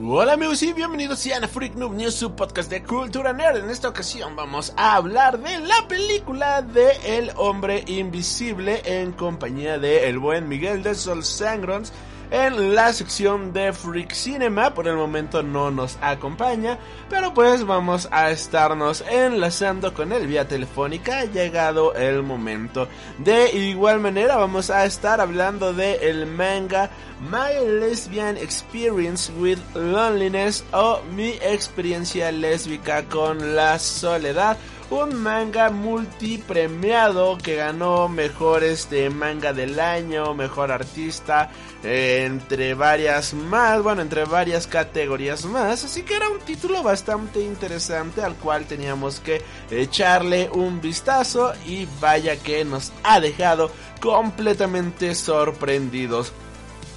Hola amigos y bienvenidos a Freak Noob News, su podcast de cultura nerd. En esta ocasión vamos a hablar de la película de El Hombre Invisible en compañía de el buen Miguel de Sol Sangrons en la sección de Freak Cinema. Por el momento no nos acompaña, pero pues vamos a estarnos enlazando con él vía telefónica. Ha llegado el momento. De igual manera vamos a estar hablando de el manga My Lesbian Experience with Loneliness o mi experiencia lésbica con la soledad un manga multipremiado que ganó mejor este manga del año, mejor artista, entre varias más, bueno, entre varias categorías más, así que era un título bastante interesante al cual teníamos que echarle un vistazo y vaya que nos ha dejado completamente sorprendidos.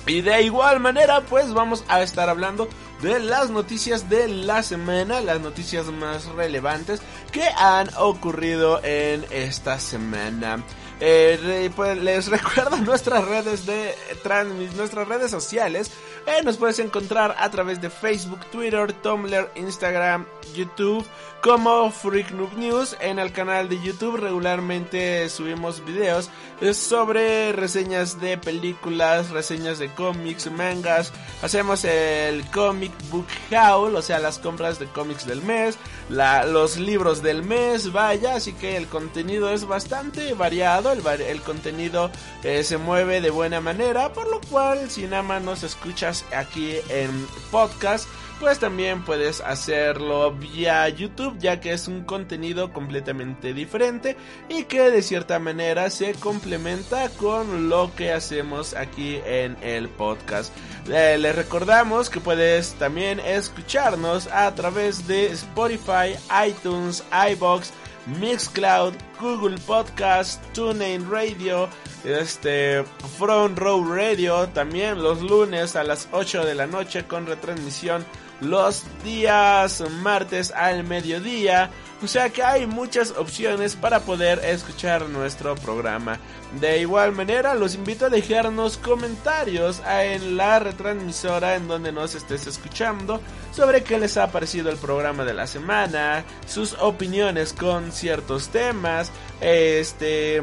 Y de igual manera, pues vamos a estar hablando de las noticias de la semana, las noticias más relevantes que han ocurrido en esta semana. Eh, pues les recuerdo nuestras redes de trans, nuestras redes sociales. Eh, nos puedes encontrar a través de Facebook, Twitter, Tumblr, Instagram, YouTube como Freak Noob News. En el canal de YouTube regularmente subimos videos eh, sobre reseñas de películas, reseñas de cómics, mangas. Hacemos el Comic Book Haul, o sea, las compras de cómics del mes, los libros del mes, vaya. Así que el contenido es bastante variado el, contenido eh, se mueve de buena manera, por lo cual si nada más nos escuchas aquí en podcast, pues también puedes hacerlo vía YouTube, ya que es un contenido completamente diferente y que de cierta manera se complementa con lo que hacemos aquí en el podcast. Eh, les recordamos que puedes también escucharnos a través de Spotify, iTunes, iBox, Mixcloud, Google Podcast, TuneIn Radio, este Front Row Radio, también los lunes a las 8 de la noche con retransmisión los días martes al mediodía. O sea que hay muchas opciones para poder escuchar nuestro programa. De igual manera, los invito a dejarnos comentarios en la retransmisora en donde nos estés escuchando sobre qué les ha parecido el programa de la semana, sus opiniones con ciertos temas, este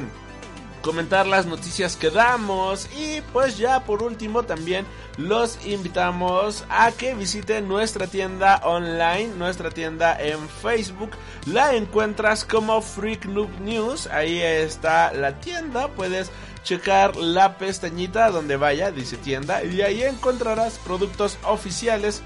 comentar las noticias que damos y pues ya por último también los invitamos a que visiten nuestra tienda online, nuestra tienda en Facebook. La encuentras como Freak Noob News. Ahí está la tienda. Puedes checar la pestañita donde vaya, dice tienda. Y ahí encontrarás productos oficiales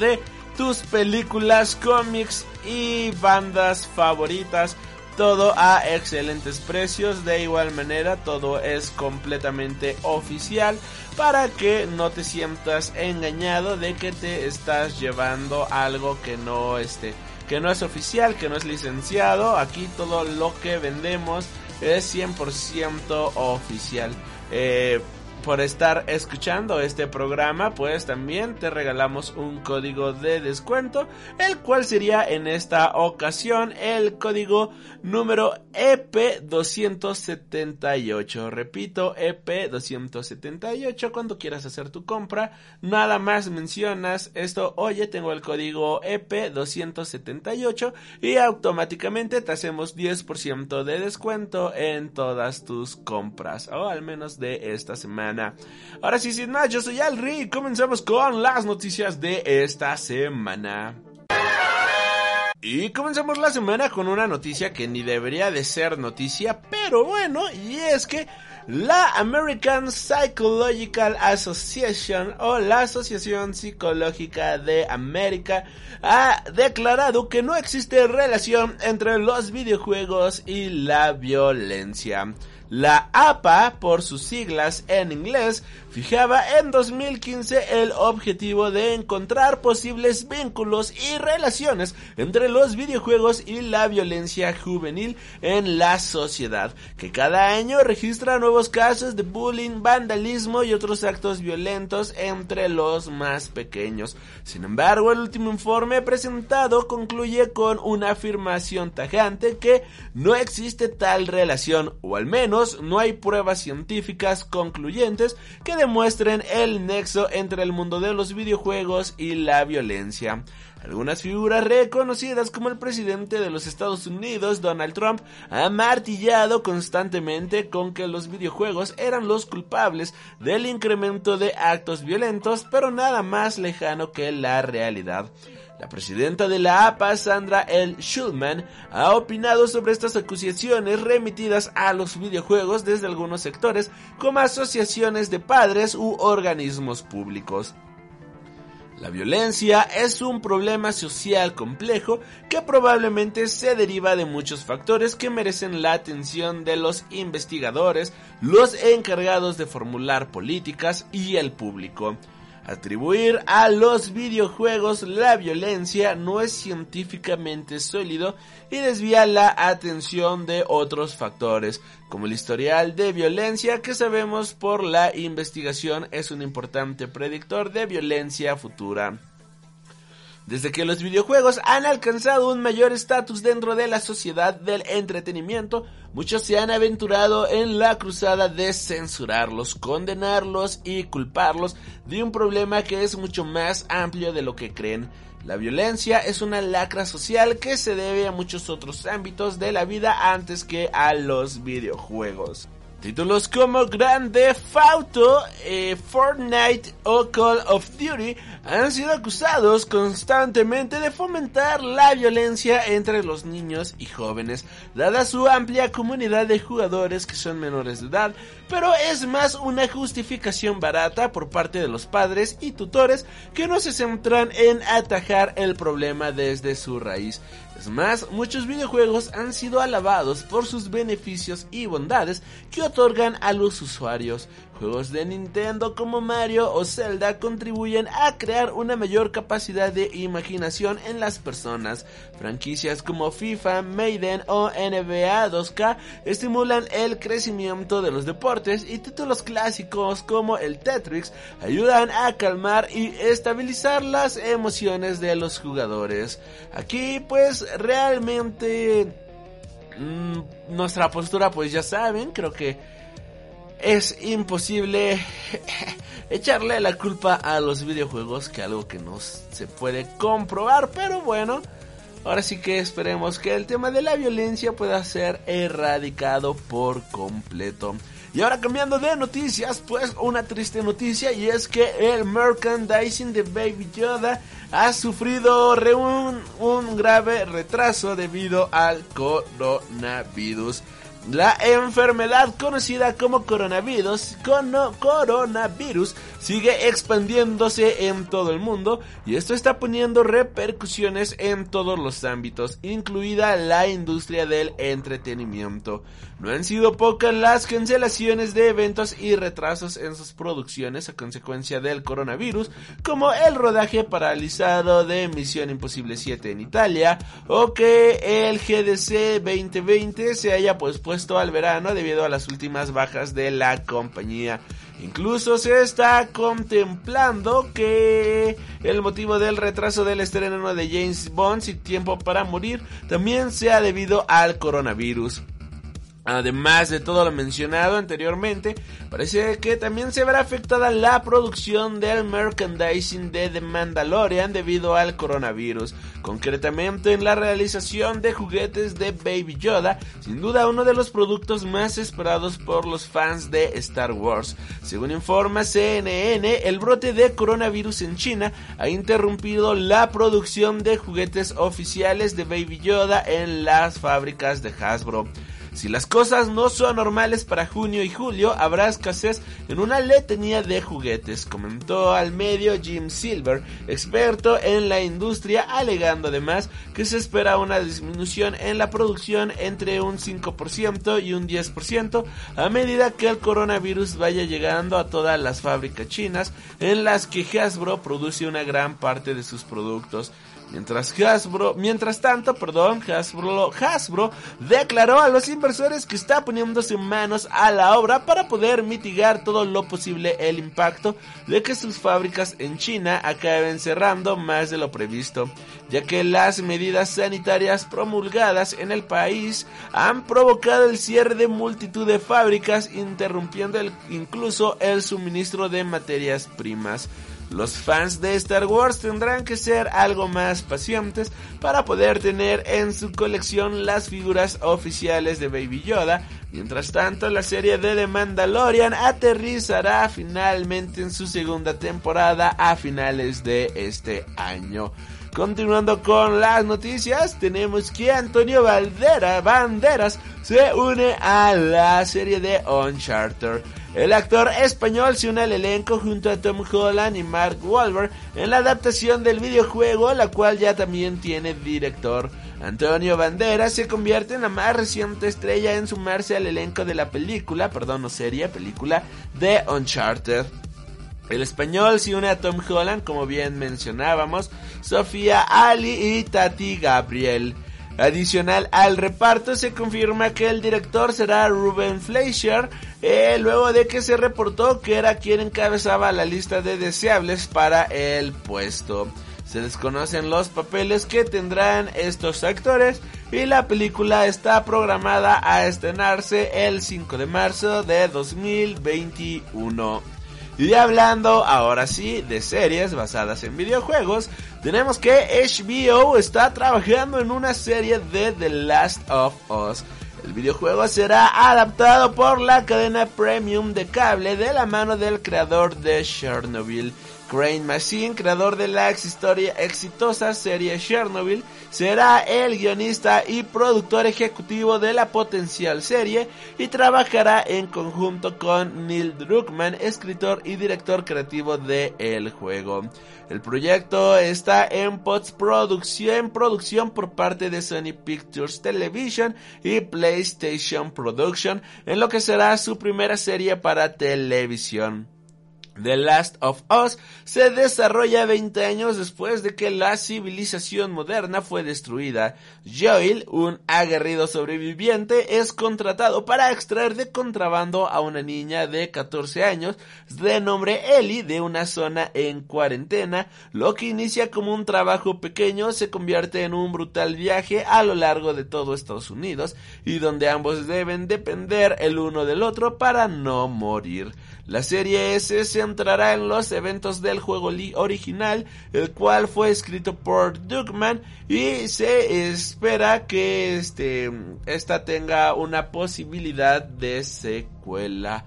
de tus películas, cómics y bandas favoritas todo a excelentes precios. De igual manera, todo es completamente oficial para que no te sientas engañado de que te estás llevando algo que no esté que no es oficial, que no es licenciado. Aquí todo lo que vendemos es 100% oficial. Eh, por estar escuchando este programa, pues también te regalamos un código de descuento, el cual sería en esta ocasión el código número EP278. Repito, EP278 cuando quieras hacer tu compra, nada más mencionas esto, oye, tengo el código EP278 y automáticamente te hacemos 10% de descuento en todas tus compras, o al menos de esta semana. Ahora sí, sin más, yo soy Alri comenzamos con las noticias de esta semana. Y comenzamos la semana con una noticia que ni debería de ser noticia, pero bueno, y es que la American Psychological Association o la Asociación Psicológica de América ha declarado que no existe relación entre los videojuegos y la violencia. La APA, por sus siglas en inglés, fijaba en 2015 el objetivo de encontrar posibles vínculos y relaciones entre los videojuegos y la violencia juvenil en la sociedad, que cada año registra nuevos casos de bullying, vandalismo y otros actos violentos entre los más pequeños. Sin embargo, el último informe presentado concluye con una afirmación tajante que no existe tal relación, o al menos no hay pruebas científicas concluyentes que demuestren el nexo entre el mundo de los videojuegos y la violencia. Algunas figuras reconocidas como el presidente de los Estados Unidos, Donald Trump, ha martillado constantemente con que los videojuegos eran los culpables del incremento de actos violentos, pero nada más lejano que la realidad. La presidenta de la APA, Sandra L. Schulman, ha opinado sobre estas acusaciones remitidas a los videojuegos desde algunos sectores como asociaciones de padres u organismos públicos. La violencia es un problema social complejo que probablemente se deriva de muchos factores que merecen la atención de los investigadores, los encargados de formular políticas y el público. Atribuir a los videojuegos la violencia no es científicamente sólido y desvía la atención de otros factores, como el historial de violencia que sabemos por la investigación es un importante predictor de violencia futura. Desde que los videojuegos han alcanzado un mayor estatus dentro de la sociedad del entretenimiento, muchos se han aventurado en la cruzada de censurarlos, condenarlos y culparlos de un problema que es mucho más amplio de lo que creen. La violencia es una lacra social que se debe a muchos otros ámbitos de la vida antes que a los videojuegos. Títulos como Grand Theft Auto, eh, Fortnite o Call of Duty han sido acusados constantemente de fomentar la violencia entre los niños y jóvenes, dada su amplia comunidad de jugadores que son menores de edad, pero es más una justificación barata por parte de los padres y tutores que no se centran en atajar el problema desde su raíz. Es más, muchos videojuegos han sido alabados por sus beneficios y bondades que otorgan a los usuarios. Juegos de Nintendo como Mario o Zelda contribuyen a crear una mayor capacidad de imaginación en las personas. Franquicias como FIFA, Maiden o NBA 2K estimulan el crecimiento de los deportes y títulos clásicos como el Tetris ayudan a calmar y estabilizar las emociones de los jugadores. Aquí pues realmente mm, nuestra postura pues ya saben, creo que es imposible echarle la culpa a los videojuegos, que algo que no se puede comprobar, pero bueno, ahora sí que esperemos que el tema de la violencia pueda ser erradicado por completo. Y ahora cambiando de noticias, pues una triste noticia y es que el merchandising de Baby Yoda ha sufrido un, un grave retraso debido al coronavirus. La enfermedad conocida como coronavirus, sigue expandiéndose en todo el mundo y esto está poniendo repercusiones en todos los ámbitos, incluida la industria del entretenimiento. No han sido pocas las cancelaciones de eventos y retrasos en sus producciones a consecuencia del coronavirus, como el rodaje paralizado de Misión Imposible 7 en Italia o que el GDC 2020 se haya pospuesto al verano debido a las últimas bajas de la compañía. Incluso se está contemplando que el motivo del retraso del estreno de James Bond sin tiempo para morir también sea debido al coronavirus. Además de todo lo mencionado anteriormente, parece que también se verá afectada la producción del merchandising de The Mandalorian debido al coronavirus, concretamente en la realización de juguetes de Baby Yoda, sin duda uno de los productos más esperados por los fans de Star Wars. Según informa CNN, el brote de coronavirus en China ha interrumpido la producción de juguetes oficiales de Baby Yoda en las fábricas de Hasbro. Si las cosas no son normales para junio y julio, habrá escasez en una letanía de juguetes, comentó al medio Jim Silver, experto en la industria, alegando además que se espera una disminución en la producción entre un 5% y un 10% a medida que el coronavirus vaya llegando a todas las fábricas chinas en las que Hasbro produce una gran parte de sus productos. Mientras Hasbro, mientras tanto, perdón, Hasbro, Hasbro declaró a los inversores que está poniéndose manos a la obra para poder mitigar todo lo posible el impacto de que sus fábricas en China acaben cerrando más de lo previsto, ya que las medidas sanitarias promulgadas en el país han provocado el cierre de multitud de fábricas, interrumpiendo incluso el suministro de materias primas. Los fans de Star Wars tendrán que ser algo más pacientes para poder tener en su colección las figuras oficiales de Baby Yoda. Mientras tanto, la serie de The Mandalorian aterrizará finalmente en su segunda temporada a finales de este año. Continuando con las noticias, tenemos que Antonio Valdera, Banderas se une a la serie de Uncharted. El actor español se une al elenco junto a Tom Holland y Mark Wahlberg en la adaptación del videojuego, la cual ya también tiene director. Antonio Banderas se convierte en la más reciente estrella en sumarse al elenco de la película, perdón, no serie, película de Uncharted. El español se une a Tom Holland, como bien mencionábamos, Sofía Ali y Tati Gabriel. Adicional al reparto se confirma que el director será Ruben Fleischer, eh, luego de que se reportó que era quien encabezaba la lista de deseables para el puesto. Se desconocen los papeles que tendrán estos actores y la película está programada a estrenarse el 5 de marzo de 2021. Y hablando ahora sí de series basadas en videojuegos, tenemos que HBO está trabajando en una serie de The Last of Us. El videojuego será adaptado por la cadena premium de cable de la mano del creador de Chernobyl. Crane Machine, creador de la exitosa serie Chernobyl, será el guionista y productor ejecutivo de la potencial serie y trabajará en conjunto con Neil Druckmann, escritor y director creativo del el juego. El proyecto está en postproducción producción por parte de Sony Pictures Television y PlayStation Production, en lo que será su primera serie para televisión. The Last of Us se desarrolla 20 años después de que la civilización moderna fue destruida. Joel, un aguerrido sobreviviente, es contratado para extraer de contrabando a una niña de 14 años de nombre Ellie de una zona en cuarentena. Lo que inicia como un trabajo pequeño se convierte en un brutal viaje a lo largo de todo Estados Unidos y donde ambos deben depender el uno del otro para no morir. La serie S se centrará en los eventos del juego original, el cual fue escrito por Duckman y se espera que este, esta tenga una posibilidad de secuela.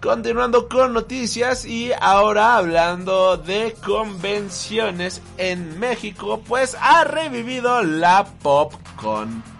Continuando con noticias y ahora hablando de convenciones en México, pues ha revivido la PopCon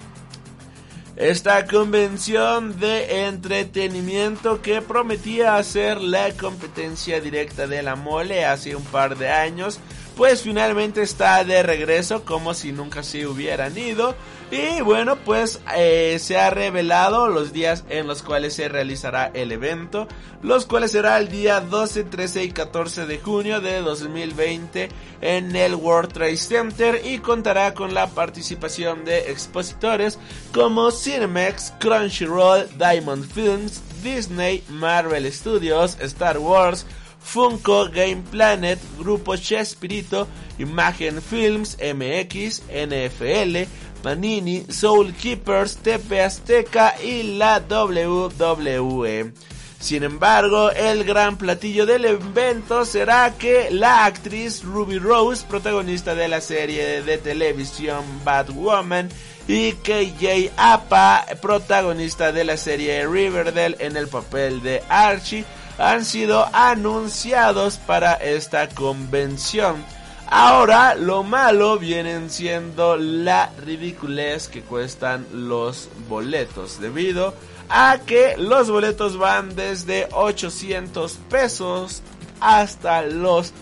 esta convención de entretenimiento que prometía ser la competencia directa de la mole hace un par de años, pues finalmente está de regreso como si nunca se hubieran ido. Y bueno, pues eh, se ha revelado los días en los cuales se realizará el evento, los cuales será el día 12, 13 y 14 de junio de 2020 en el World Trade Center y contará con la participación de expositores como Cinemex, Crunchyroll, Diamond Films, Disney, Marvel Studios, Star Wars, Funko, Game Planet, Grupo Chespirito, Imagen Films, MX, NFL, Panini, Soul Keepers, TP Azteca y la WWE. Sin embargo, el gran platillo del evento será que la actriz Ruby Rose, protagonista de la serie de televisión Batwoman, y KJ Apa, protagonista de la serie Riverdale en el papel de Archie, han sido anunciados para esta convención. Ahora lo malo vienen siendo la ridiculez que cuestan los boletos debido a que los boletos van desde 800 pesos hasta los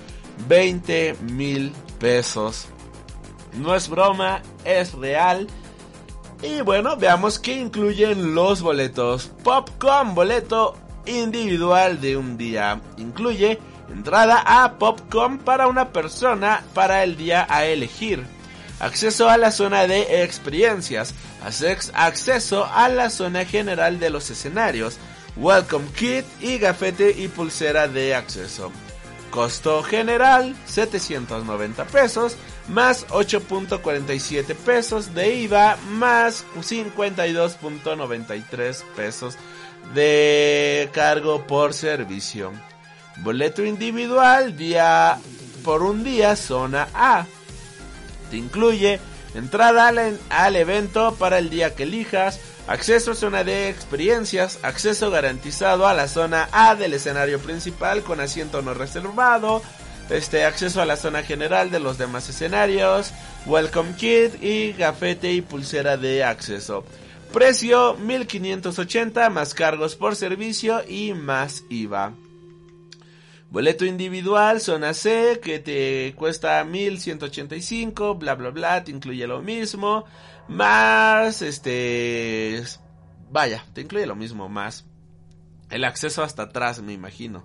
20 mil pesos. No es broma, es real. Y bueno, veamos qué incluyen los boletos. Popcorn, boleto individual de un día. Incluye entrada a Popcorn para una persona para el día a elegir. Acceso a la zona de experiencias. Acceso a la zona general de los escenarios. Welcome Kit y gafete y pulsera de acceso. Costo general 790 pesos más 8.47 pesos de IVA más 52.93 pesos de cargo por servicio. Boleto individual día por un día zona A. Te incluye entrada al, al evento para el día que elijas, acceso a zona de experiencias, acceso garantizado a la zona A del escenario principal con asiento no reservado, este acceso a la zona general de los demás escenarios, welcome kit y gafete y pulsera de acceso. Precio 1580 más cargos por servicio y más IVA. Boleto individual, zona C, que te cuesta 1185, bla bla bla, te incluye lo mismo. Más, este... Vaya, te incluye lo mismo, más. El acceso hasta atrás, me imagino.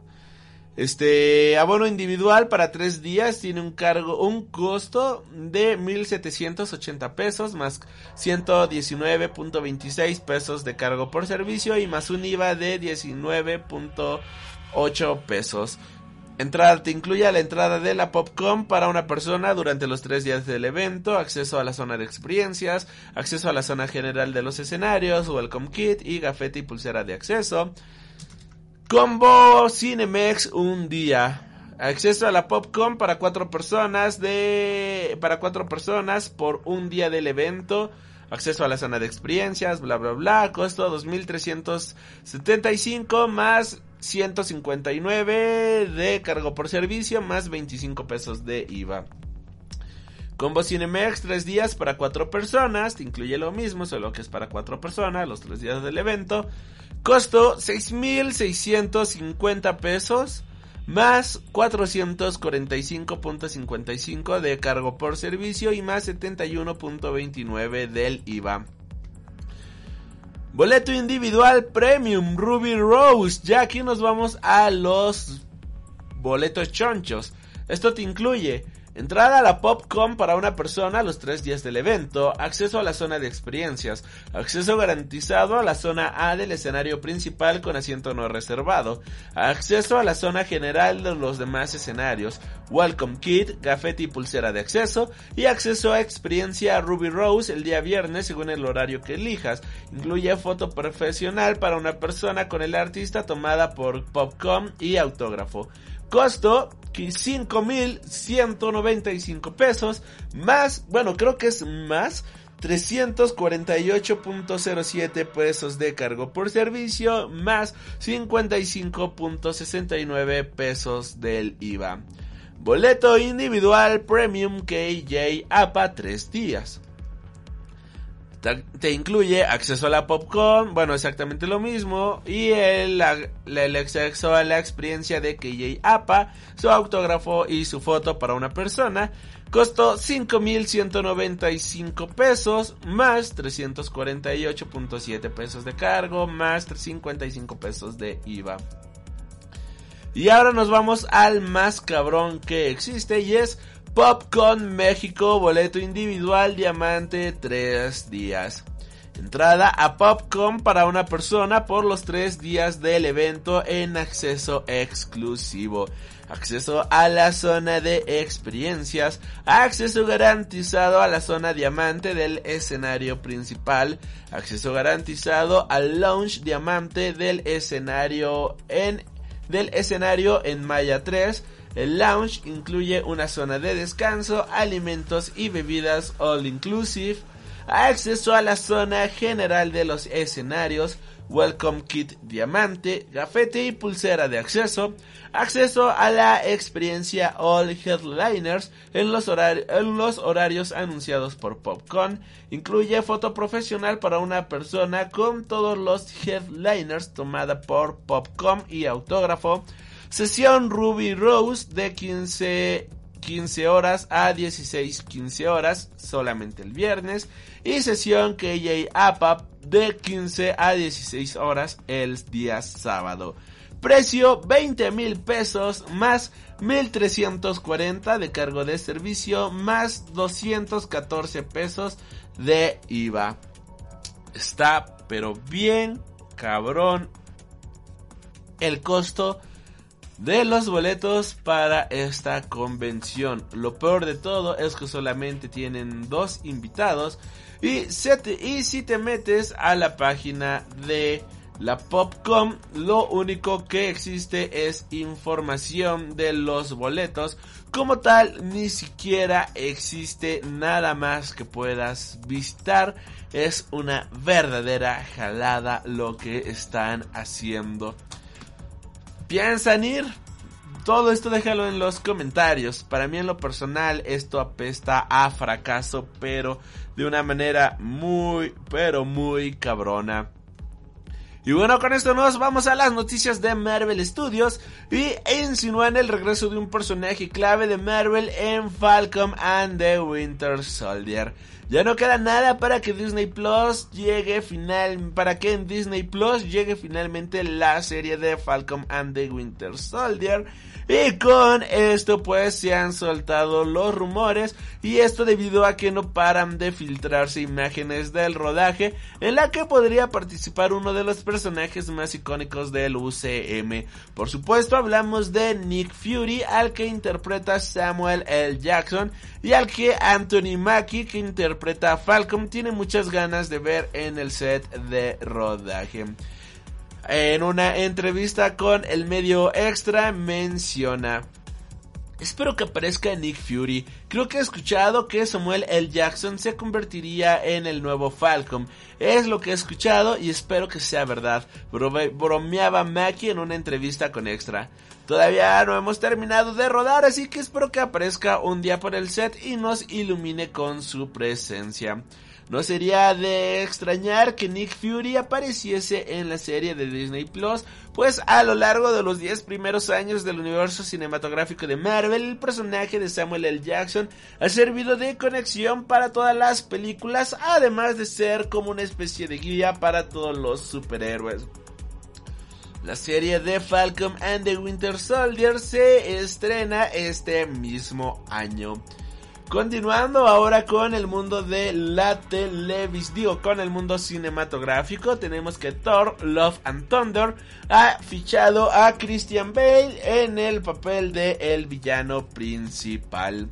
Este abono individual para tres días tiene un cargo, un costo de 1780 pesos más 119.26 pesos de cargo por servicio y más un IVA de 19.8 pesos. Entrada te incluye la entrada de la Popcom para una persona durante los tres días del evento, acceso a la zona de experiencias, acceso a la zona general de los escenarios, welcome kit y gafete y pulsera de acceso. Combo Cinemex un día. Acceso a la Popcom para cuatro personas de para cuatro personas por un día del evento. Acceso a la zona de experiencias, bla bla bla. Costo 2375 más 159 de cargo por servicio más 25 pesos de IVA. Combo Cinemex, 3 días para 4 personas, te incluye lo mismo, solo que es para 4 personas, los 3 días del evento. Costo 6.650 pesos más 445.55 de cargo por servicio y más 71.29 del IVA. Boleto individual Premium Ruby Rose. Ya aquí nos vamos a los boletos chonchos. Esto te incluye Entrada a la Popcom para una persona los tres días del evento, acceso a la zona de experiencias, acceso garantizado a la zona A del escenario principal con asiento no reservado, acceso a la zona general de los demás escenarios, welcome kit, gafete y pulsera de acceso, y acceso a experiencia Ruby Rose el día viernes según el horario que elijas. Incluye foto profesional para una persona con el artista tomada por Popcom y autógrafo. Costo 5.195 pesos más, bueno, creo que es más 348.07 pesos de cargo por servicio más 55.69 pesos del IVA. Boleto individual Premium KJ APA 3 días te incluye acceso a la Popcorn, bueno, exactamente lo mismo, y el, el acceso a la experiencia de KJ APA, su autógrafo y su foto para una persona. Costó 5.195 pesos más 348.7 pesos de cargo más 55 pesos de IVA. Y ahora nos vamos al más cabrón que existe y es Popcorn México, boleto individual, diamante, 3 días. Entrada a Popcorn para una persona por los 3 días del evento en acceso exclusivo. Acceso a la zona de experiencias. Acceso garantizado a la zona diamante del escenario principal. Acceso garantizado al launch diamante del escenario en, del escenario en Maya 3 el lounge incluye una zona de descanso, alimentos y bebidas all inclusive, acceso a la zona general de los escenarios, Welcome Kit Diamante, gafete y pulsera de acceso, acceso a la experiencia All Headliners en los, en los horarios anunciados por Popcorn, incluye foto profesional para una persona con todos los headliners tomada por Popcorn y autógrafo, sesión Ruby Rose de 15 15 horas a 16 15 horas solamente el viernes y sesión KJ APAP de 15 a 16 horas el día sábado. Precio 20 mil pesos más 1340 de cargo de servicio más 214 pesos de IVA. Está pero bien cabrón el costo de los boletos para esta convención. Lo peor de todo es que solamente tienen dos invitados y, y si te metes a la página de la Popcom, lo único que existe es información de los boletos. Como tal, ni siquiera existe nada más que puedas visitar. Es una verdadera jalada lo que están haciendo. ¿Piensan ir? Todo esto déjalo en los comentarios. Para mí en lo personal esto apesta a fracaso, pero de una manera muy, pero muy cabrona. Y bueno, con esto nos vamos a las noticias de Marvel Studios y insinúan el regreso de un personaje clave de Marvel en Falcon and the Winter Soldier. Ya no queda nada para que Disney Plus llegue final, para que en Disney Plus llegue finalmente la serie de Falcon and the Winter Soldier y con esto pues se han soltado los rumores y esto debido a que no paran de filtrarse imágenes del rodaje en la que podría participar uno de los personajes más icónicos del UCM. Por supuesto hablamos de Nick Fury al que interpreta Samuel L. Jackson y al que Anthony Mackie que interpreta a Falcon tiene muchas ganas de ver en el set de rodaje. En una entrevista con el medio extra menciona... Espero que aparezca Nick Fury. Creo que he escuchado que Samuel L. Jackson se convertiría en el nuevo Falcon. Es lo que he escuchado y espero que sea verdad. bromeaba Mackie en una entrevista con Extra. Todavía no hemos terminado de rodar, así que espero que aparezca un día por el set y nos ilumine con su presencia. No sería de extrañar que Nick Fury apareciese en la serie de Disney Plus, pues a lo largo de los 10 primeros años del universo cinematográfico de Marvel, el personaje de Samuel L. Jackson ha servido de conexión para todas las películas, además de ser como una especie de guía para todos los superhéroes. La serie de Falcon and the Winter Soldier se estrena este mismo año. Continuando ahora con el mundo de la televisión, digo, con el mundo cinematográfico, tenemos que Thor, Love and Thunder ha fichado a Christian Bale en el papel de el villano principal.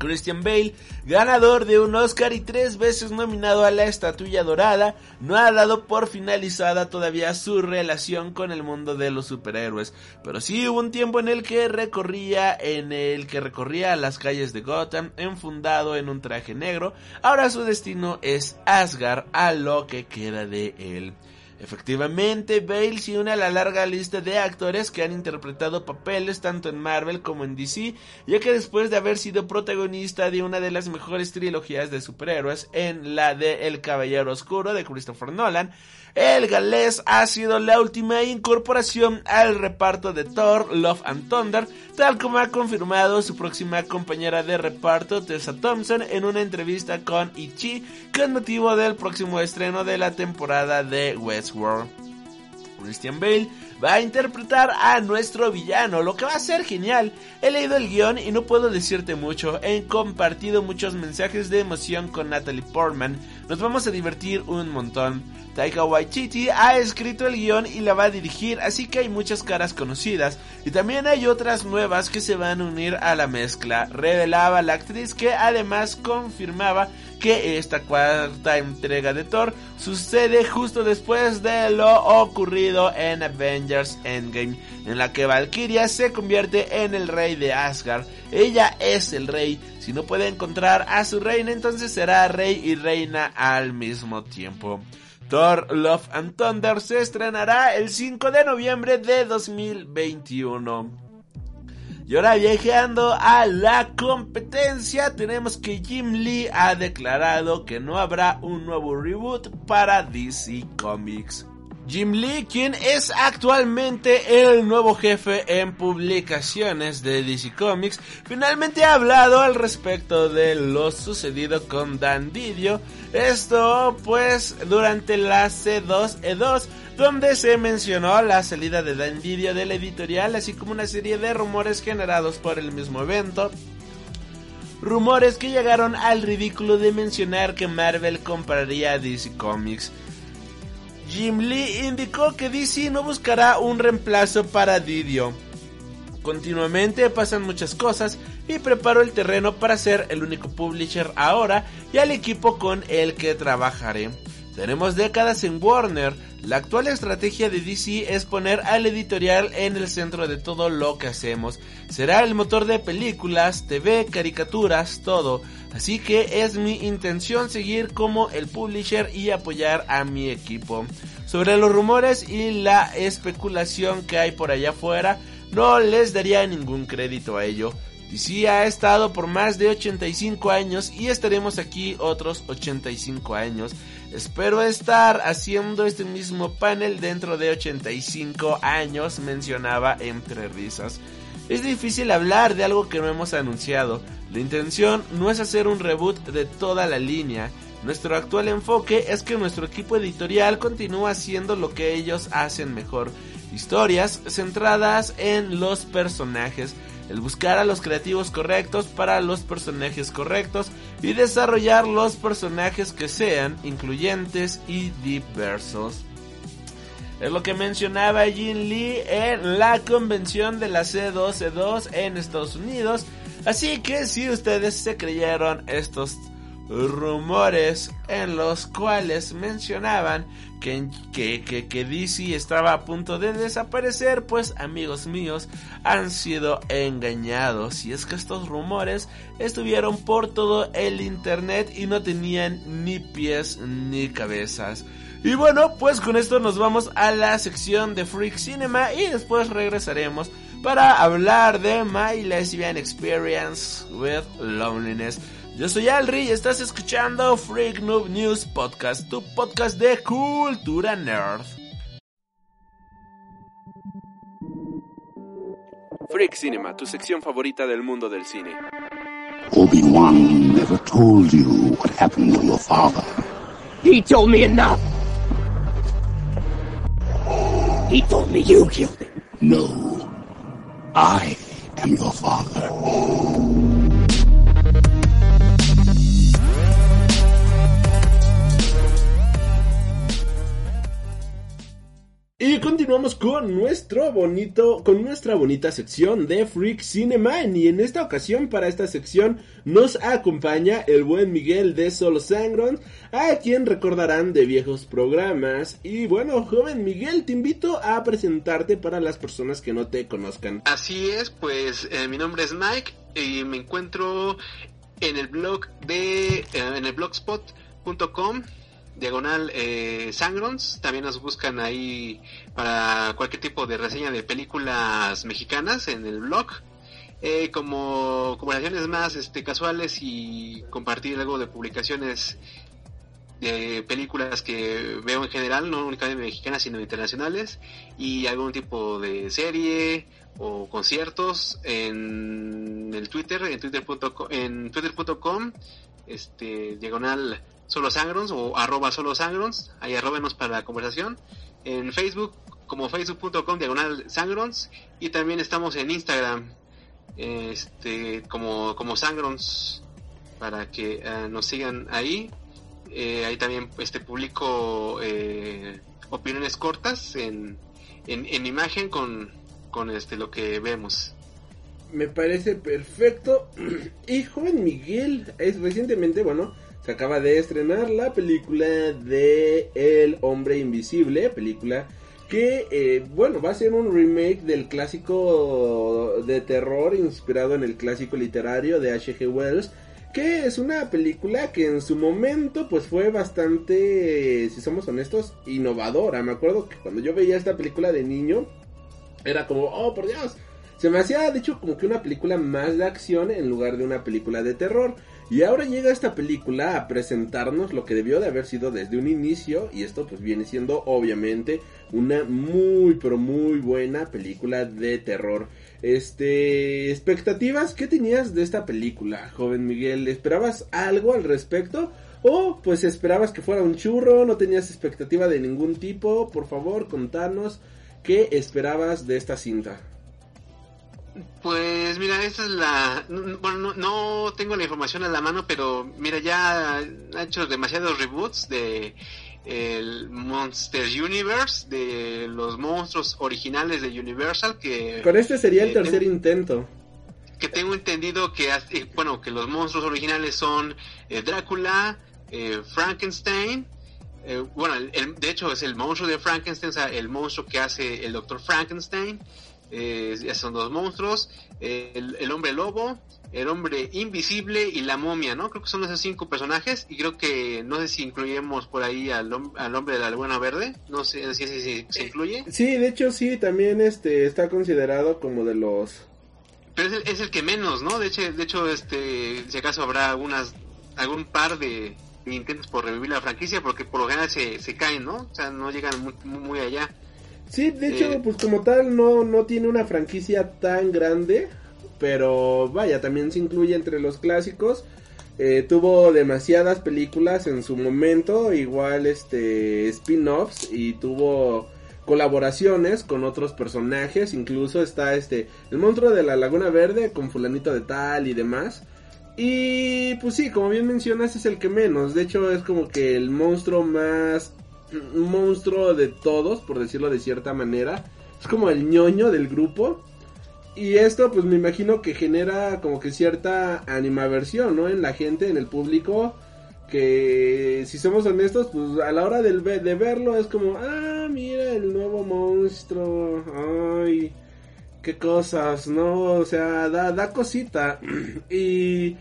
Christian Bale, ganador de un Oscar y tres veces nominado a la estatuilla dorada, no ha dado por finalizada todavía su relación con el mundo de los superhéroes, pero sí hubo un tiempo en el que recorría en el que recorría las calles de Gotham enfundado en un traje negro. Ahora su destino es Asgard a lo que queda de él. Efectivamente, Bale se une a la larga lista de actores que han interpretado papeles tanto en Marvel como en DC, ya que después de haber sido protagonista de una de las mejores trilogías de superhéroes en la de El Caballero Oscuro de Christopher Nolan, el galés ha sido la última incorporación al reparto de Thor, Love and Thunder, tal como ha confirmado su próxima compañera de reparto Tessa Thompson en una entrevista con Ichi con motivo del próximo estreno de la temporada de Westworld. Christian Bale va a interpretar a nuestro villano, lo que va a ser genial. He leído el guion y no puedo decirte mucho. He compartido muchos mensajes de emoción con Natalie Portman. Nos vamos a divertir un montón. Taika Waititi ha escrito el guion y la va a dirigir, así que hay muchas caras conocidas y también hay otras nuevas que se van a unir a la mezcla. Revelaba la actriz que además confirmaba que esta cuarta entrega de Thor sucede justo después de lo ocurrido en Avengers Endgame, en la que Valkyria se convierte en el rey de Asgard. Ella es el rey, si no puede encontrar a su reina, entonces será rey y reina al mismo tiempo. Thor Love and Thunder se estrenará el 5 de noviembre de 2021. Y ahora viajando a la competencia, tenemos que Jim Lee ha declarado que no habrá un nuevo reboot para DC Comics. Jim Lee, quien es actualmente el nuevo jefe en publicaciones de DC Comics, finalmente ha hablado al respecto de lo sucedido con Dan Didio. Esto pues durante la C2E2 donde se mencionó la salida de Dan Didio de la editorial, así como una serie de rumores generados por el mismo evento. Rumores que llegaron al ridículo de mencionar que Marvel compraría DC Comics. Jim Lee indicó que DC no buscará un reemplazo para Didio. Continuamente pasan muchas cosas y preparo el terreno para ser el único publisher ahora y al equipo con el que trabajaré. Tenemos décadas en Warner. La actual estrategia de DC es poner al editorial en el centro de todo lo que hacemos. Será el motor de películas, TV, caricaturas, todo. Así que es mi intención seguir como el publisher y apoyar a mi equipo. Sobre los rumores y la especulación que hay por allá afuera, no les daría ningún crédito a ello. DC ha estado por más de 85 años y estaremos aquí otros 85 años. Espero estar haciendo este mismo panel dentro de 85 años, mencionaba entre risas. Es difícil hablar de algo que no hemos anunciado. La intención no es hacer un reboot de toda la línea. Nuestro actual enfoque es que nuestro equipo editorial continúe haciendo lo que ellos hacen mejor. Historias centradas en los personajes el buscar a los creativos correctos para los personajes correctos y desarrollar los personajes que sean incluyentes y diversos. Es lo que mencionaba Jin Lee en la convención de la C12-2 en Estados Unidos. Así que si ustedes se creyeron estos rumores en los cuales mencionaban que, que, que, DC estaba a punto de desaparecer, pues amigos míos han sido engañados. Y es que estos rumores estuvieron por todo el internet y no tenían ni pies ni cabezas. Y bueno, pues con esto nos vamos a la sección de Freak Cinema y después regresaremos para hablar de My Lesbian Experience with Loneliness. Yo soy Alri y estás escuchando Freak Noob News Podcast, tu podcast de cultura nerd. Freak Cinema, tu sección favorita del mundo del cine. Obi-Wan never told you what happened to your father. He told me enough. He told me you killed him. No. I am your father. Y continuamos con nuestro bonito, con nuestra bonita sección de Freak Cinema. Y en esta ocasión, para esta sección, nos acompaña el buen Miguel de Solo Sangron, a quien recordarán de viejos programas. Y bueno, joven Miguel, te invito a presentarte para las personas que no te conozcan. Así es, pues eh, mi nombre es Mike y me encuentro en el blog de, eh, en el blogspot.com diagonal eh, Sangrons. También nos buscan ahí para cualquier tipo de reseña de películas mexicanas en el blog. Eh, como conversaciones más este, casuales y compartir algo de publicaciones de películas que veo en general, no únicamente mexicanas sino internacionales y algún tipo de serie o conciertos en el Twitter, en twitter.com, en twitter.com, este diagonal solo sangrons o arroba solo sangrons, ahí arrobenos para la conversación. En Facebook como facebook.com diagonal sangrons y también estamos en Instagram este como como sangrons para que eh, nos sigan ahí. Eh, ahí también este publico eh, opiniones cortas en, en, imagen con, con este lo que vemos. Me parece perfecto. Y joven Miguel, es recientemente, bueno, se acaba de estrenar la película de El Hombre Invisible, película que, eh, bueno, va a ser un remake del clásico de terror inspirado en el clásico literario de H.G. Wells, que es una película que en su momento pues fue bastante, si somos honestos, innovadora. Me acuerdo que cuando yo veía esta película de niño, era como, oh, por Dios, se me hacía, de hecho, como que una película más de acción en lugar de una película de terror. Y ahora llega esta película a presentarnos lo que debió de haber sido desde un inicio. Y esto pues viene siendo obviamente una muy pero muy buena película de terror. Este, expectativas, ¿qué tenías de esta película, joven Miguel? ¿Esperabas algo al respecto? O pues esperabas que fuera un churro, no tenías expectativa de ningún tipo. Por favor, contanos qué esperabas de esta cinta. Pues mira, esta es la... Bueno, no, tengo la información a la mano, pero mira, ya ha hecho demasiados reboots de el Monster Universe, de los monstruos originales de Universal, que... Con este sería el tercer intento. Que tengo entendido que, bueno, que los monstruos originales son eh, Drácula, eh, Frankenstein, eh, bueno, de hecho es el monstruo de Frankenstein, o sea, el monstruo que hace el Doctor Frankenstein, eh, son dos monstruos, el, hombre lobo, el hombre invisible y la momia, ¿no? Creo que son esos cinco personajes y creo que no sé si incluimos por ahí al, al hombre de la laguna verde, no sé si, se incluye. Sí, de hecho sí, también este está considerado como de los... Pero es el, que menos, ¿no? De hecho, de hecho este, si acaso habrá algunas, algún par de, intentos por revivir la franquicia porque por lo general se, se caen, ¿no? O sea, no llegan muy, muy allá. Sí, de hecho, eh, pues como tal no, no tiene una franquicia tan grande, pero vaya, también se incluye entre los clásicos. Eh, tuvo demasiadas películas en su momento, igual este spin-offs y tuvo colaboraciones con otros personajes, incluso está este el monstruo de la Laguna Verde con fulanito de tal y demás. Y pues sí, como bien mencionas es el que menos, de hecho es como que el monstruo más monstruo de todos, por decirlo de cierta manera. Es como el ñoño del grupo. Y esto pues me imagino que genera como que cierta animaversión, ¿no? En la gente, en el público. Que si somos honestos, pues a la hora de, verlo es como, ah, mira el nuevo monstruo. Ay, qué cosas, ¿no? O sea, da, da cosita. y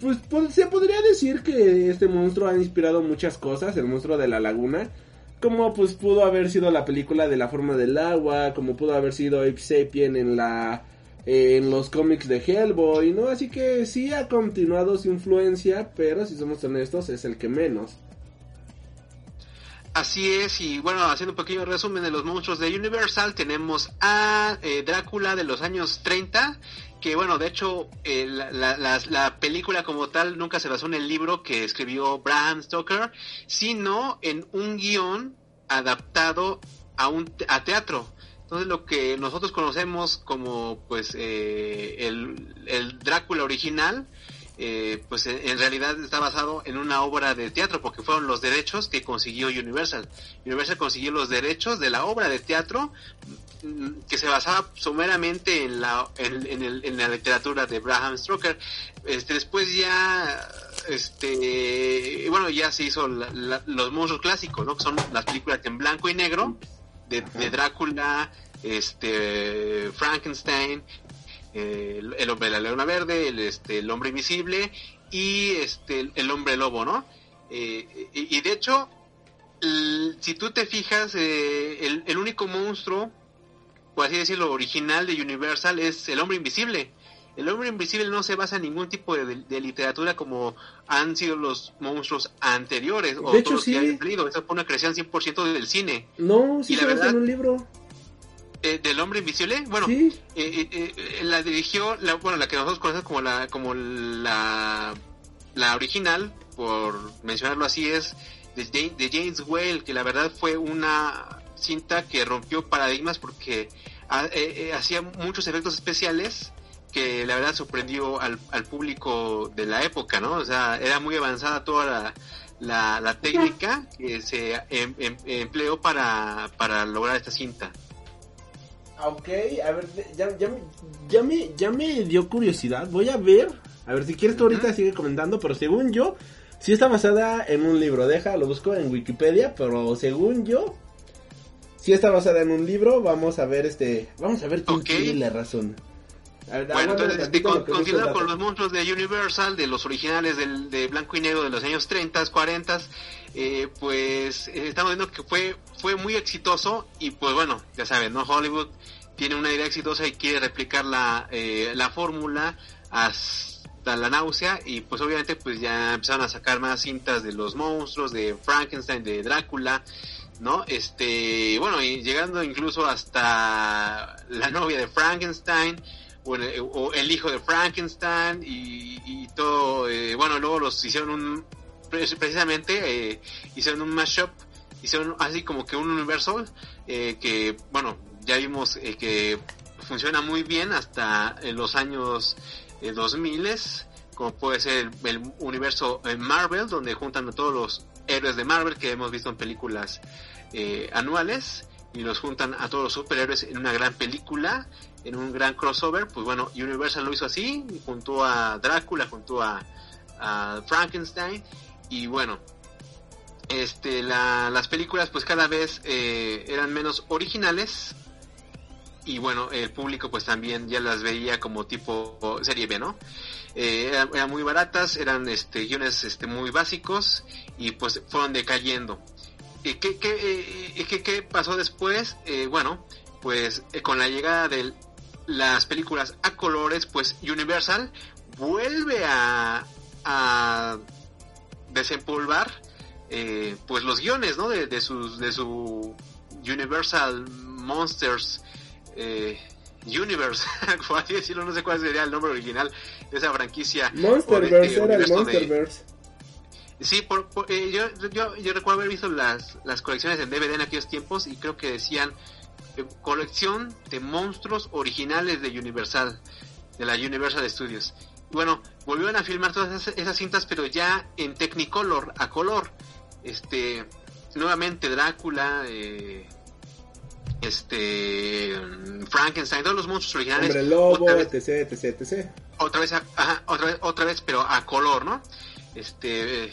pues, se podría decir que este monstruo ha inspirado muchas cosas, el monstruo de la laguna como pues pudo haber sido la película de la forma del agua, como pudo haber sido Ape Sapien en la en los cómics de Hellboy, ¿no? Así que sí ha continuado su influencia, pero si somos honestos es el que menos. Así es, y bueno, haciendo un pequeño resumen de los monstruos de Universal, tenemos a eh, Drácula de los años 30, que bueno, de hecho, eh, la, película como tal nunca se basó en el libro que escribió Bram Stoker, sino en un guion adaptado a un a teatro. Entonces lo que nosotros conocemos como pues eh, el, el, Drácula original, eh, pues en, realidad está basado en una obra de teatro porque fueron los derechos que consiguió Universal. Universal consiguió los derechos de la obra de teatro que se basaba someramente en la, en, la literatura de Bram Stoker. Este, después ya, este, bueno, ya se hizo los monstruos clásicos, ¿no? Que son las películas en blanco y negro de, Drácula, este, Frankenstein, el, hombre de la leona verde, el, este, el hombre invisible y este, el hombre lobo, ¿no? Eh, y, de hecho, si tú te fijas, eh, el, el único monstruo por así decirlo, original de Universal es El Hombre Invisible. El Hombre Invisible no se basa en ningún tipo de, literatura como han sido los monstruos anteriores o todos sí. que hay leído. Esa fue una creación 100% del cine. No, sí y se la verdad, en un libro. Eh, del Hombre Invisible, bueno, eh, eh, la dirigió, la, bueno, la que nosotros conocemos como la, como la, la original, por mencionarlo así, es de, de James Whale, que la verdad fue una cinta que rompió paradigmas porque ah, eh, eh, hacía muchos efectos especiales que la verdad sorprendió al, público de la época, ¿no? O sea, era muy avanzada toda la, la, técnica que se em, em, empleó para, para lograr esta cinta. Ok, a ver, ya, ya, ya, me, ya me dio curiosidad. Voy a ver. A ver, si quieres tú ahorita sigue comentando, pero según yo, Sí está basada en un libro, deja, lo busco en Wikipedia, pero según yo, sí está basada en un libro, vamos a ver este, vamos a ver quién Ok. tiene la razón. Ver, Bueno, entonces, este, con- con los monstruos de Universal, de los originales del, de blanco y negro de los años 30, 40, eh, pues eh, estamos viendo que fue, fue muy exitoso y pues bueno, ya saben, ¿no? Hollywood tiene una idea exitosa y quiere replicar la, eh, la fórmula hasta la náusea y pues obviamente pues ya empezaron a sacar más cintas de los monstruos, de Frankenstein, de Drácula, ¿no? Este, bueno, y llegando incluso hasta la novia de Frankenstein, o el, hijo de Frankenstein, y, todo, eh, bueno, luego los hicieron un, pre- precisamente, eh, hicieron un mashup, hicieron así como que un universo, eh, que, bueno, ya vimos eh, que funciona muy bien hasta en los años eh, 2000 como puede ser el, el universo eh, Marvel, donde juntan a todos los héroes de Marvel que hemos visto en películas eh, anuales y los juntan a todos los superhéroes en una gran película, en un gran crossover. Pues bueno, Universal lo hizo así, junto a Drácula, junto a, a Frankenstein y bueno, este, la- las películas pues cada vez eh, eran menos originales y bueno, el público pues también ya las veía como tipo serie B, ¿no? Eh, eran, eran muy baratas, eran este, guiones este, muy básicos y pues fueron decayendo. ¿Y qué, qué, eh, qué- qué pasó después? Eh, bueno, pues eh, con la llegada de las películas a colores, pues Universal vuelve a, a desempolvar pues los guiones, ¿no? De, de, sus, de su Universal Monsters Universe, por decirlo, no sé cuál sería el nombre original de esa franquicia. Monsterverse este era el universo de- Monsterverse. Sí, por, por- eh, yo, yo, yo recuerdo haber visto las, las colecciones en DVD en aquellos tiempos y creo que decían eh, colección de monstruos originales de Universal, de la Universal Studios. Bueno, volvieron a filmar todas esas, esas cintas, pero ya en Technicolor, a color. Este, nuevamente Drácula, eh, este, Frankenstein, todos los monstruos originales. Hombre lobo, otra vez- etc, etc, etc. otra vez, ajá, otra vez, otra vez, pero a color, ¿no? Este, eh,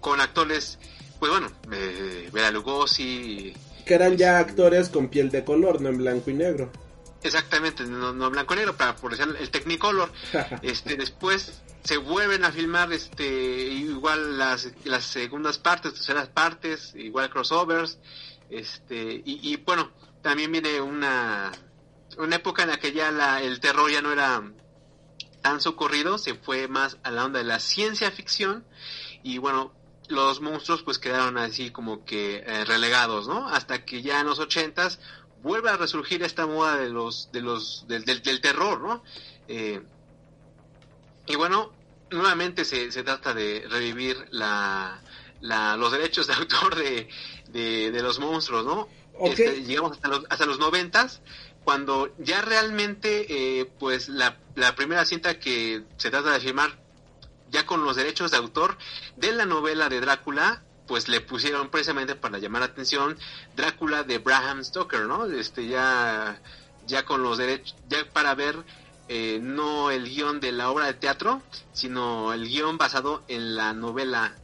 con actores, pues bueno, eh, Bela Lugosi, Que eran ya actores con piel de color, no en blanco y negro. exactamente, no, no blanco y negro, para por decir el Technicolor. este, después se vuelven a filmar, este, igual las, las segundas partes, terceras partes, igual crossovers, este, y, y bueno, también viene una, una época en la que ya la, el terror ya no era tan socorrido, se fue más a la onda de la ciencia ficción y bueno, los monstruos pues quedaron así como que eh, relegados, ¿no? Hasta que ya en los ochentas vuelve a resurgir esta moda de los, de los, del, del, del terror, ¿no? Eh, y bueno, nuevamente se, se trata de revivir la, la, los derechos de autor de, de, de los monstruos, ¿no? Este, llegamos hasta los, hasta los noventas, cuando ya realmente, eh, pues la, la primera cinta que se trata de filmar, ya con los derechos de autor de la novela de Drácula, pues le pusieron precisamente para llamar la atención Drácula de Bram Stoker, ¿no? Este ya, ya con los derechos, ya para ver eh, no el guion de la obra de teatro, sino el guion basado en la novela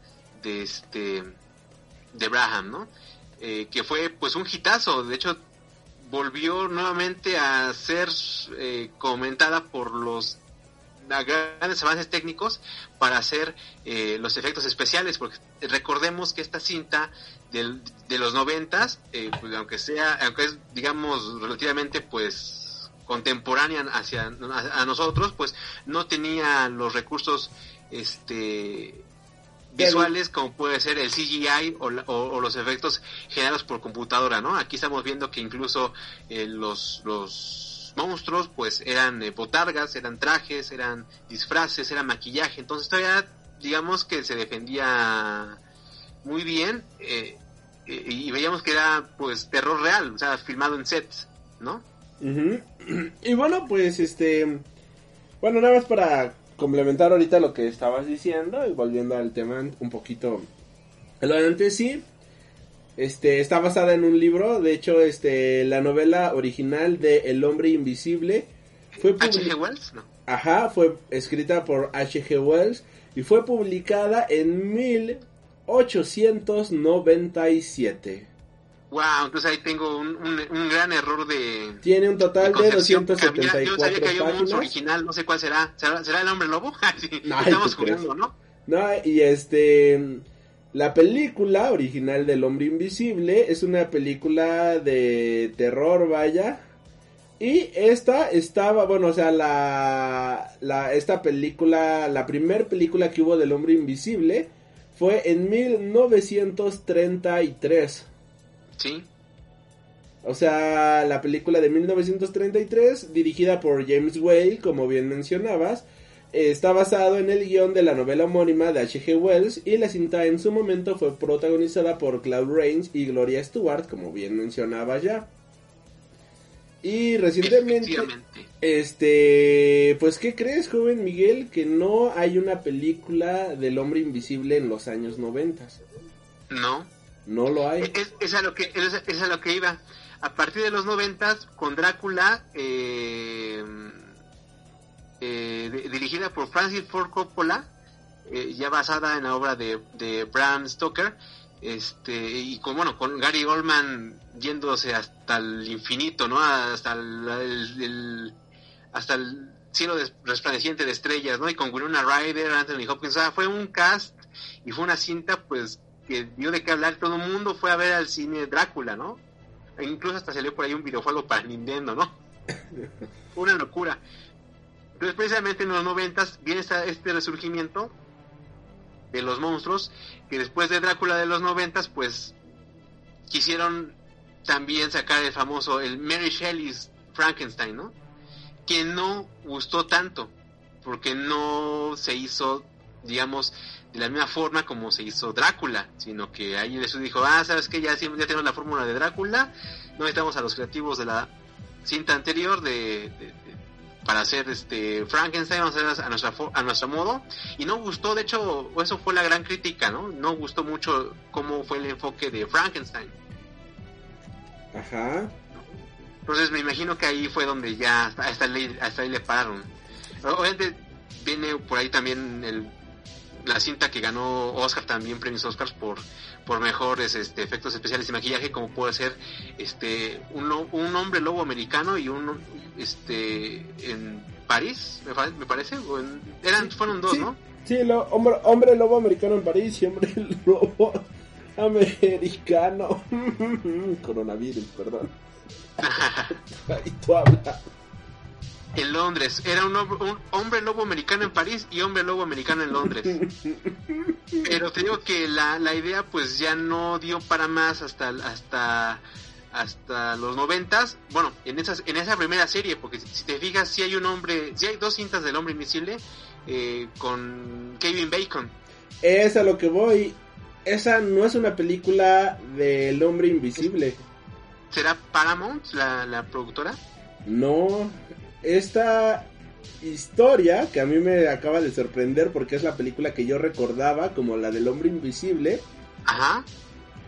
de este de Braham, ¿no? Eh, que fue pues un hitazo, de hecho volvió nuevamente a ser eh, comentada por los grandes avances técnicos para hacer eh, los efectos especiales, porque recordemos que esta cinta del, de los noventas, eh, pues, aunque sea, aunque es digamos relativamente pues contemporánea hacia a, a nosotros, pues no tenía los recursos este visuales como puede ser el CGI o, la, o, o, los efectos generados por computadora, ¿no? Aquí estamos viendo que incluso eh, los, los monstruos pues eran eh, botargas, eran trajes, eran disfraces, era maquillaje, entonces todavía digamos que se defendía muy bien eh, y veíamos que era pues terror real, o sea, filmado en sets, ¿no? Uh -huh. Y bueno, pues este, bueno, nada más para complementar ahorita lo que estabas diciendo y volviendo al tema un poquito lo de antes sí este está basada en un libro de hecho este la novela original de El hombre invisible fue H.G. Wells no Ajá, fue escrita por H.G. Wells y fue publicada en 1897. Wow, entonces ahí tengo un, un, un gran error de. Tiene un total de concepción, porque había- 274 Yo sabía que había un monstruo original, no sé cuál será. ¿Será, será el hombre lobo? Sí, Estamos jugando, ¿no? No, y este. La película original del Hombre Invisible es una película de terror, vaya. Y esta estaba, bueno, o sea, la, la esta película, la primer película que hubo del Hombre Invisible fue en 1933. Sí. O sea, la película de 1933, dirigida por James Whale, como bien mencionabas, eh, está basado en el guion de la novela homónima de H.G. Wells y la cinta en su momento fue protagonizada por Claude Rains y Gloria Stewart, como bien mencionaba ya. Y recientemente, este, pues, ¿qué crees, joven Miguel? Que no hay una película del hombre invisible en los años 90. No. No lo hay. Es, es a lo que, es, a lo que iba. A partir de los noventas, con Drácula, eh, eh, di- dirigida por Francis Ford Coppola, eh, ya basada en la obra de, de Bram Stoker, este, y con, bueno, con Gary Oldman yéndose hasta el infinito, ¿no? Hasta el, hasta el cielo des- resplandeciente de estrellas, ¿no? Y con Winona Ryder, Anthony Hopkins, o sea, fue un cast y fue una cinta, pues, que dio de qué hablar, todo el mundo fue a ver al cine Drácula, ¿no? E incluso hasta salió por ahí un videojuego para Nintendo, ¿no? Una locura. Entonces, precisamente en los noventas viene este resurgimiento de los monstruos, que después de Drácula de los noventas, pues quisieron también sacar el famoso, el Mary Shelley's Frankenstein, ¿no? Que no gustó tanto, porque no se hizo, digamos, de la misma forma como se hizo Drácula, sino que ahí Jesús dijo, ah, ¿sabes qué? Ya, ya tenemos la fórmula de Drácula, no necesitamos a los creativos de la cinta anterior de, de- de- para hacer este Frankenstein, vamos a hacer a nuestra, a nuestro modo, y no gustó, de hecho, eso fue la gran crítica, ¿no? No gustó mucho cómo fue el enfoque de Frankenstein. Ajá. Entonces me imagino que ahí fue donde ya hasta, hasta ahí, hasta ahí le pararon. Obviamente viene por ahí también el, la cinta que ganó Oscar también premios Oscars por por mejores este, efectos especiales y maquillaje como puede ser este un, un hombre lobo americano y un este en París me, parece o en- eran fueron dos Sí. no Sí, lo- hombre, hombre lobo americano en París y hombre lobo americano. Coronavirus, perdón. y tú hablas. En Londres era un, un hombre lobo americano en París y hombre lobo americano en Londres pero te digo que la, la idea pues ya no dio para más hasta hasta hasta los noventas bueno en esas en esa primera serie porque si, te fijas si hay un hombre si hay dos cintas del hombre invisible eh, con Kevin Bacon Es a lo que voy. Esa no es una película del hombre invisible. será Paramount la, la productora No. Esta historia que a mí me acaba de sorprender porque es la película que yo recordaba como la del hombre invisible. ajá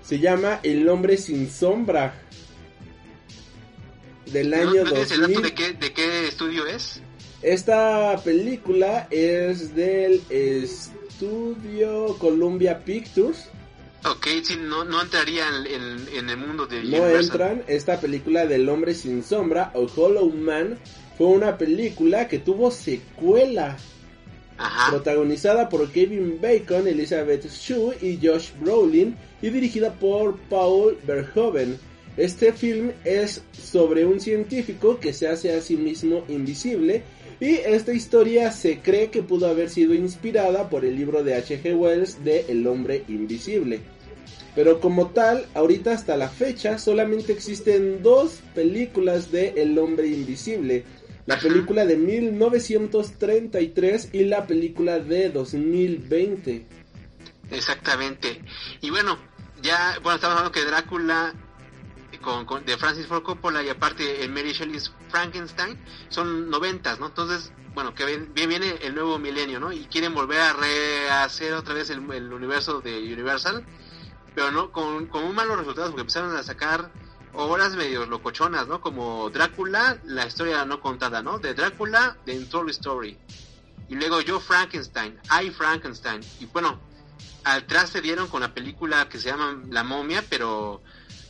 Se llama El hombre sin sombra. Del ¿No, año no tienes el dato 2000. de qué de qué estudio es Esta película es del estudio Columbia Pictures. Ok, sí, no, no entraría en, en- en el mundo de No Universal. entran. Esta película del hombre sin sombra o Hollow Man fue una película que tuvo secuela. Ajá. protagonizada por Kevin Bacon, Elizabeth Shue y Josh Brolin y dirigida por Paul Verhoeven. Este film es sobre un científico que se hace a sí mismo invisible y esta historia se cree que pudo haber sido inspirada por el libro de H.G. Wells de El hombre invisible. Pero como tal, ahorita hasta la fecha solamente existen dos películas de El hombre invisible. La Ajá. película de 1933 y la película de 2020. Exactamente. Y bueno, ya, bueno, estamos hablando que Drácula con, con- de Francis Ford Coppola y aparte el Mary Shelley's Frankenstein son noventas, ¿no? Entonces, bueno, que bien, bien viene el nuevo milenio, ¿no? Y quieren volver a rehacer otra vez el, el universo de Universal, pero no con, con muy malos resultados porque empezaron a sacar obras medio locochonas, ¿no? Como Drácula, la historia no contada, ¿no? De Drácula, The Untold Story. Y luego Yo Frankenstein, I Frankenstein. Y bueno, atrás se dieron con la película que se llama La momia, pero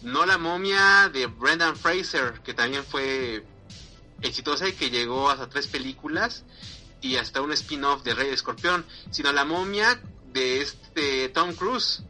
no la momia de Brendan Fraser, que también fue exitosa y que llegó hasta tres películas y hasta un spin-off de Rey Escorpión, sino la momia de este Tom Cruise.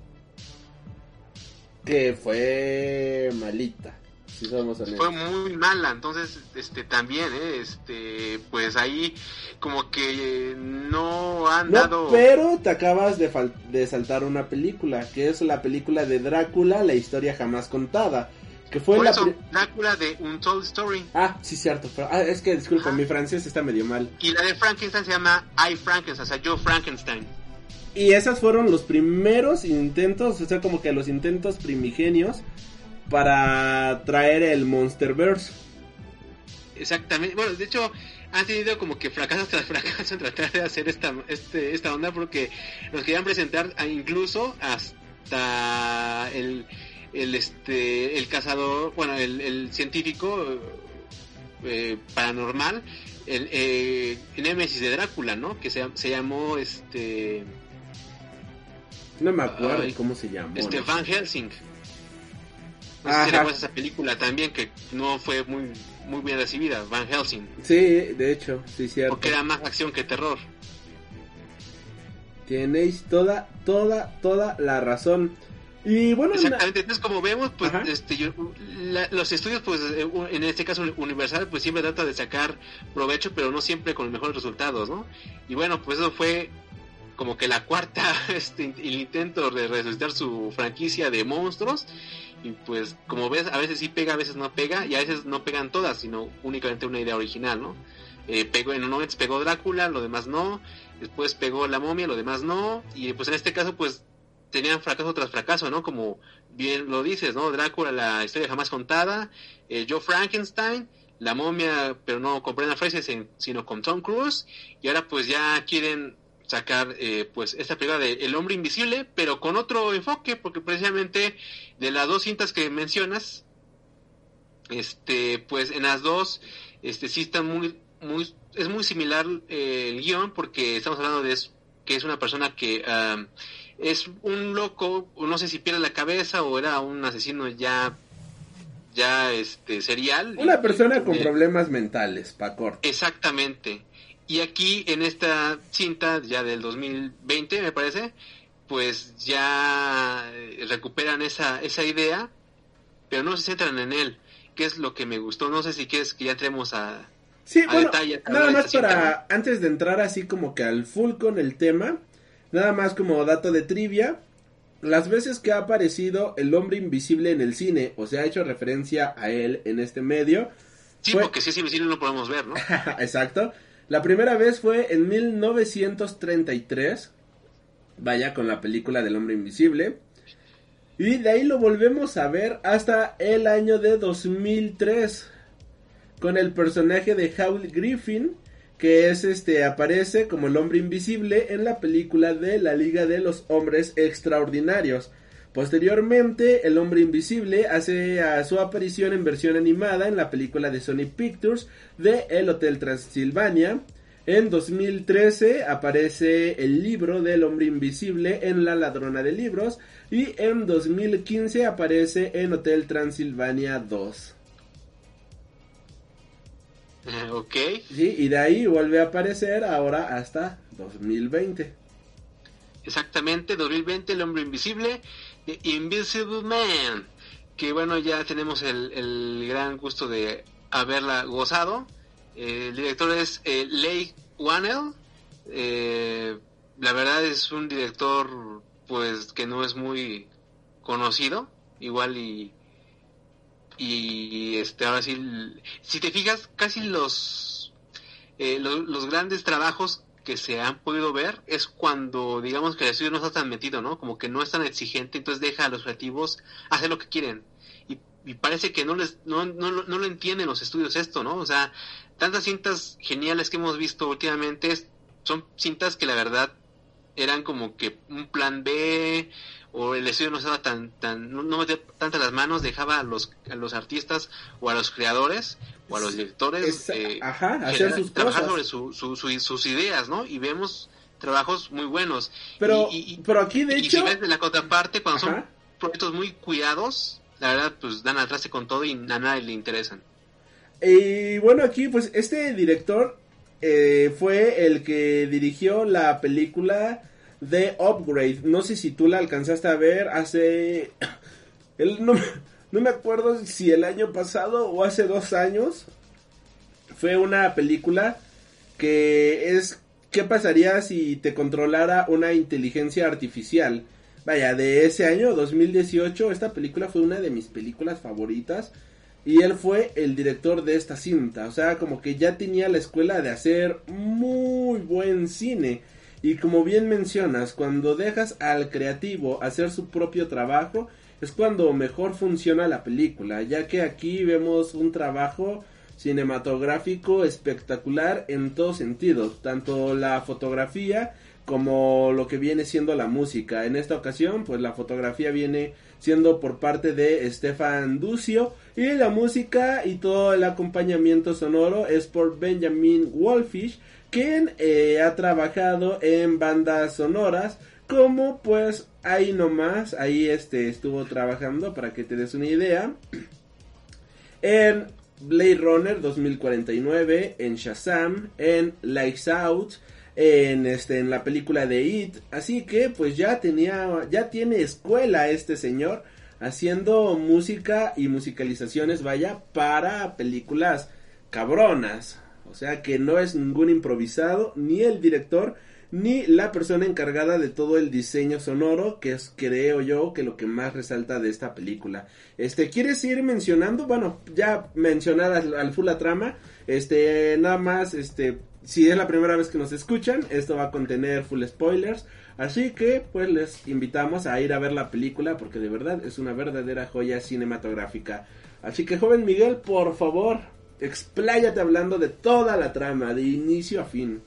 Que fue malita. Si somos fue muy mala, entonces este también, ¿eh? este pues ahí como que no han dado pero te acabas de, de saltar una película, que es la película de Drácula, la historia jamás contada que fue Por la eso, Drácula de Untold Story. Ah, sí, cierto. Pero, ah, es que, disculpa, mi francés está medio mal. Y la de Frankenstein se llama I Frankenstein, o sea, yo Frankenstein. Y esos fueron los primeros intentos, o sea, como que los intentos primigenios para traer el Monsterverse. Exactamente. Bueno, de hecho, han tenido como que fracaso tras fracaso en tratar de hacer esta, este, esta onda porque nos querían presentar incluso hasta el el este el cazador bueno el, el científico eh, paranormal el, eh, Némesis de Drácula no que se, se llamó este no me acuerdo cómo se llamó este Van Helsing no sé esa película también que no fue muy muy bien recibida Van Helsing sí de hecho sí cierto porque era más acción que terror Tenéis toda, toda, toda la razón. Y bueno, exactamente. Entonces, como vemos, pues este, los estudios, pues eh, en este caso Universal, pues siempre trata de sacar provecho, pero no siempre con los mejores resultados, ¿no? Y bueno, pues eso fue como que la cuarta, este, el intento de resucitar su franquicia de monstruos. Y pues, como ves, a veces sí pega, a veces no pega, y a veces no pegan todas, sino únicamente una idea original, ¿no? Eh, pegó, en un momento pegó Drácula, lo demás no. Después pegó la momia, lo demás no. Y pues en este caso, pues tenían fracaso tras fracaso, ¿no? Como bien lo dices, ¿no? Drácula, la historia jamás contada, eh, Joe Frankenstein, la momia, pero no con Brendan Fraser, sino con Tom Cruise, y ahora pues ya quieren sacar eh, pues esta película de El Hombre Invisible, pero con otro enfoque, porque precisamente de las dos cintas que mencionas, este, pues en las dos, este sí está muy, muy, es muy similar eh, el guion, porque estamos hablando de que es una persona que es un loco, no sé si pierde la cabeza o era un asesino ya ya este serial. Una persona con problemas mentales, pa corto. Exactamente. Y aquí en esta cinta ya del 2020, me parece, pues ya recuperan esa esa idea, pero no se centran en él, que es lo que me gustó. No sé si quieres que ya entremos a Sí, bueno, nada más para antes de entrar así como que al full con el tema, Nada más como dato de trivia, las veces que ha aparecido el hombre invisible en el cine o se ha hecho referencia a él en este medio. Sí, porque si es invisible no podemos ver, ¿no? Exacto. La primera vez fue en 1933. Vaya, con la película del hombre invisible. Y de ahí lo volvemos a ver hasta el año de 2003. Con el personaje de Howl Griffin que es este aparece como el hombre invisible en la película de la Liga de los Hombres Extraordinarios. Posteriormente, el hombre invisible hace a su aparición en versión animada en la película de Sony Pictures de El Hotel Transilvania. En 2013 aparece el libro del hombre invisible en La ladrona de libros y en 2015 aparece en Hotel Transilvania 2. Ok. Sí, y de ahí vuelve a aparecer ahora hasta 2020. Exactamente, 2020, El Hombre Invisible, The Invisible Man. Que bueno, ya tenemos el, gran gusto de haberla gozado. Eh, el director es eh, Leigh Whannell. Eh, la verdad es un director pues que no es muy conocido. Igual y y este ahora sí si te fijas casi los, eh, los grandes trabajos que se han podido ver es cuando digamos que el estudio no está tan metido no como que no es tan exigente entonces deja a los creativos hacer lo que quieren. Y, parece que no les no, no, no lo entienden los estudios esto no o sea tantas cintas geniales que hemos visto últimamente son cintas que la verdad eran como que un plan B o el estudio no estaba tan tan no, no metía tantas las manos dejaba a los a los artistas o a los creadores o a los directores eh, ajá, hacer sus trabajar cosas. sobre su, su- su- sus ideas no y vemos trabajos muy buenos. Pero, Y- y- y- pero aquí de y hecho, si ves de la contraparte cuando son proyectos muy cuidados la verdad pues dan al traste con todo y a nadie le interesan. Y bueno, aquí pues este director eh, fue el que dirigió la película de Upgrade. No sé si tú la alcanzaste a ver hace... No, no me acuerdo si el año pasado o hace dos años. Fue una película que es... ¿Qué pasaría si te controlara una inteligencia artificial? Vaya, de ese año, 2018, esta película fue una de mis películas favoritas. Y él fue el director de esta cinta. O sea, como que ya tenía la escuela de hacer muy buen cine. Y como bien mencionas, cuando dejas al creativo hacer su propio trabajo, es cuando mejor funciona la película. Ya que aquí vemos un trabajo cinematográfico espectacular en todos sentidos. Tanto la fotografía como lo que viene siendo la música. En esta ocasión, pues la fotografía viene siendo por parte de Stefan Ducio y la música y todo el acompañamiento sonoro es por Benjamin Wolfish, quien eh, ha trabajado en bandas sonoras como pues ahí nomás, ahí este estuvo trabajando para que te des una idea. En Blade Runner 2049, en Shazam, en Lights Out, en este en la película de It, así que pues ya tenía ya tiene escuela este señor haciendo música y musicalizaciones vaya para películas cabronas, o sea que no es ningún improvisado ni el director ni la persona encargada de todo el diseño sonoro, que es creo yo que lo que más resalta de esta película. Este, ¿quieres ir mencionando? Bueno, ya mencionar al, al full la trama, este, nada más, este, si es la primera vez que nos escuchan, esto va a contener full spoilers, así que pues les invitamos a ir a ver la película porque de verdad es una verdadera joya cinematográfica. Así que joven Miguel, por favor, expláyate hablando de toda la trama, de inicio a fin.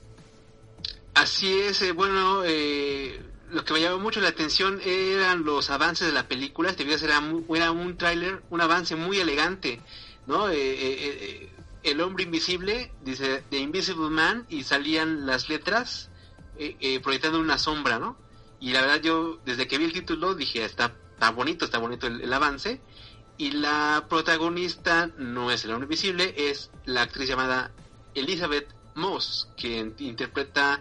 Así es, eh, bueno, eh, lo que me llamó mucho la atención eran los avances de la película. Este video era, un tráiler, un avance muy elegante, ¿no? Eh, eh, eh, el hombre invisible, dice The Invisible Man, y salían las letras eh, proyectando una sombra, ¿no? Y la verdad yo, desde que vi el título, dije, está, está bonito, está bonito el avance. Y la protagonista no es el hombre invisible, es la actriz llamada Elizabeth Moss, que interpreta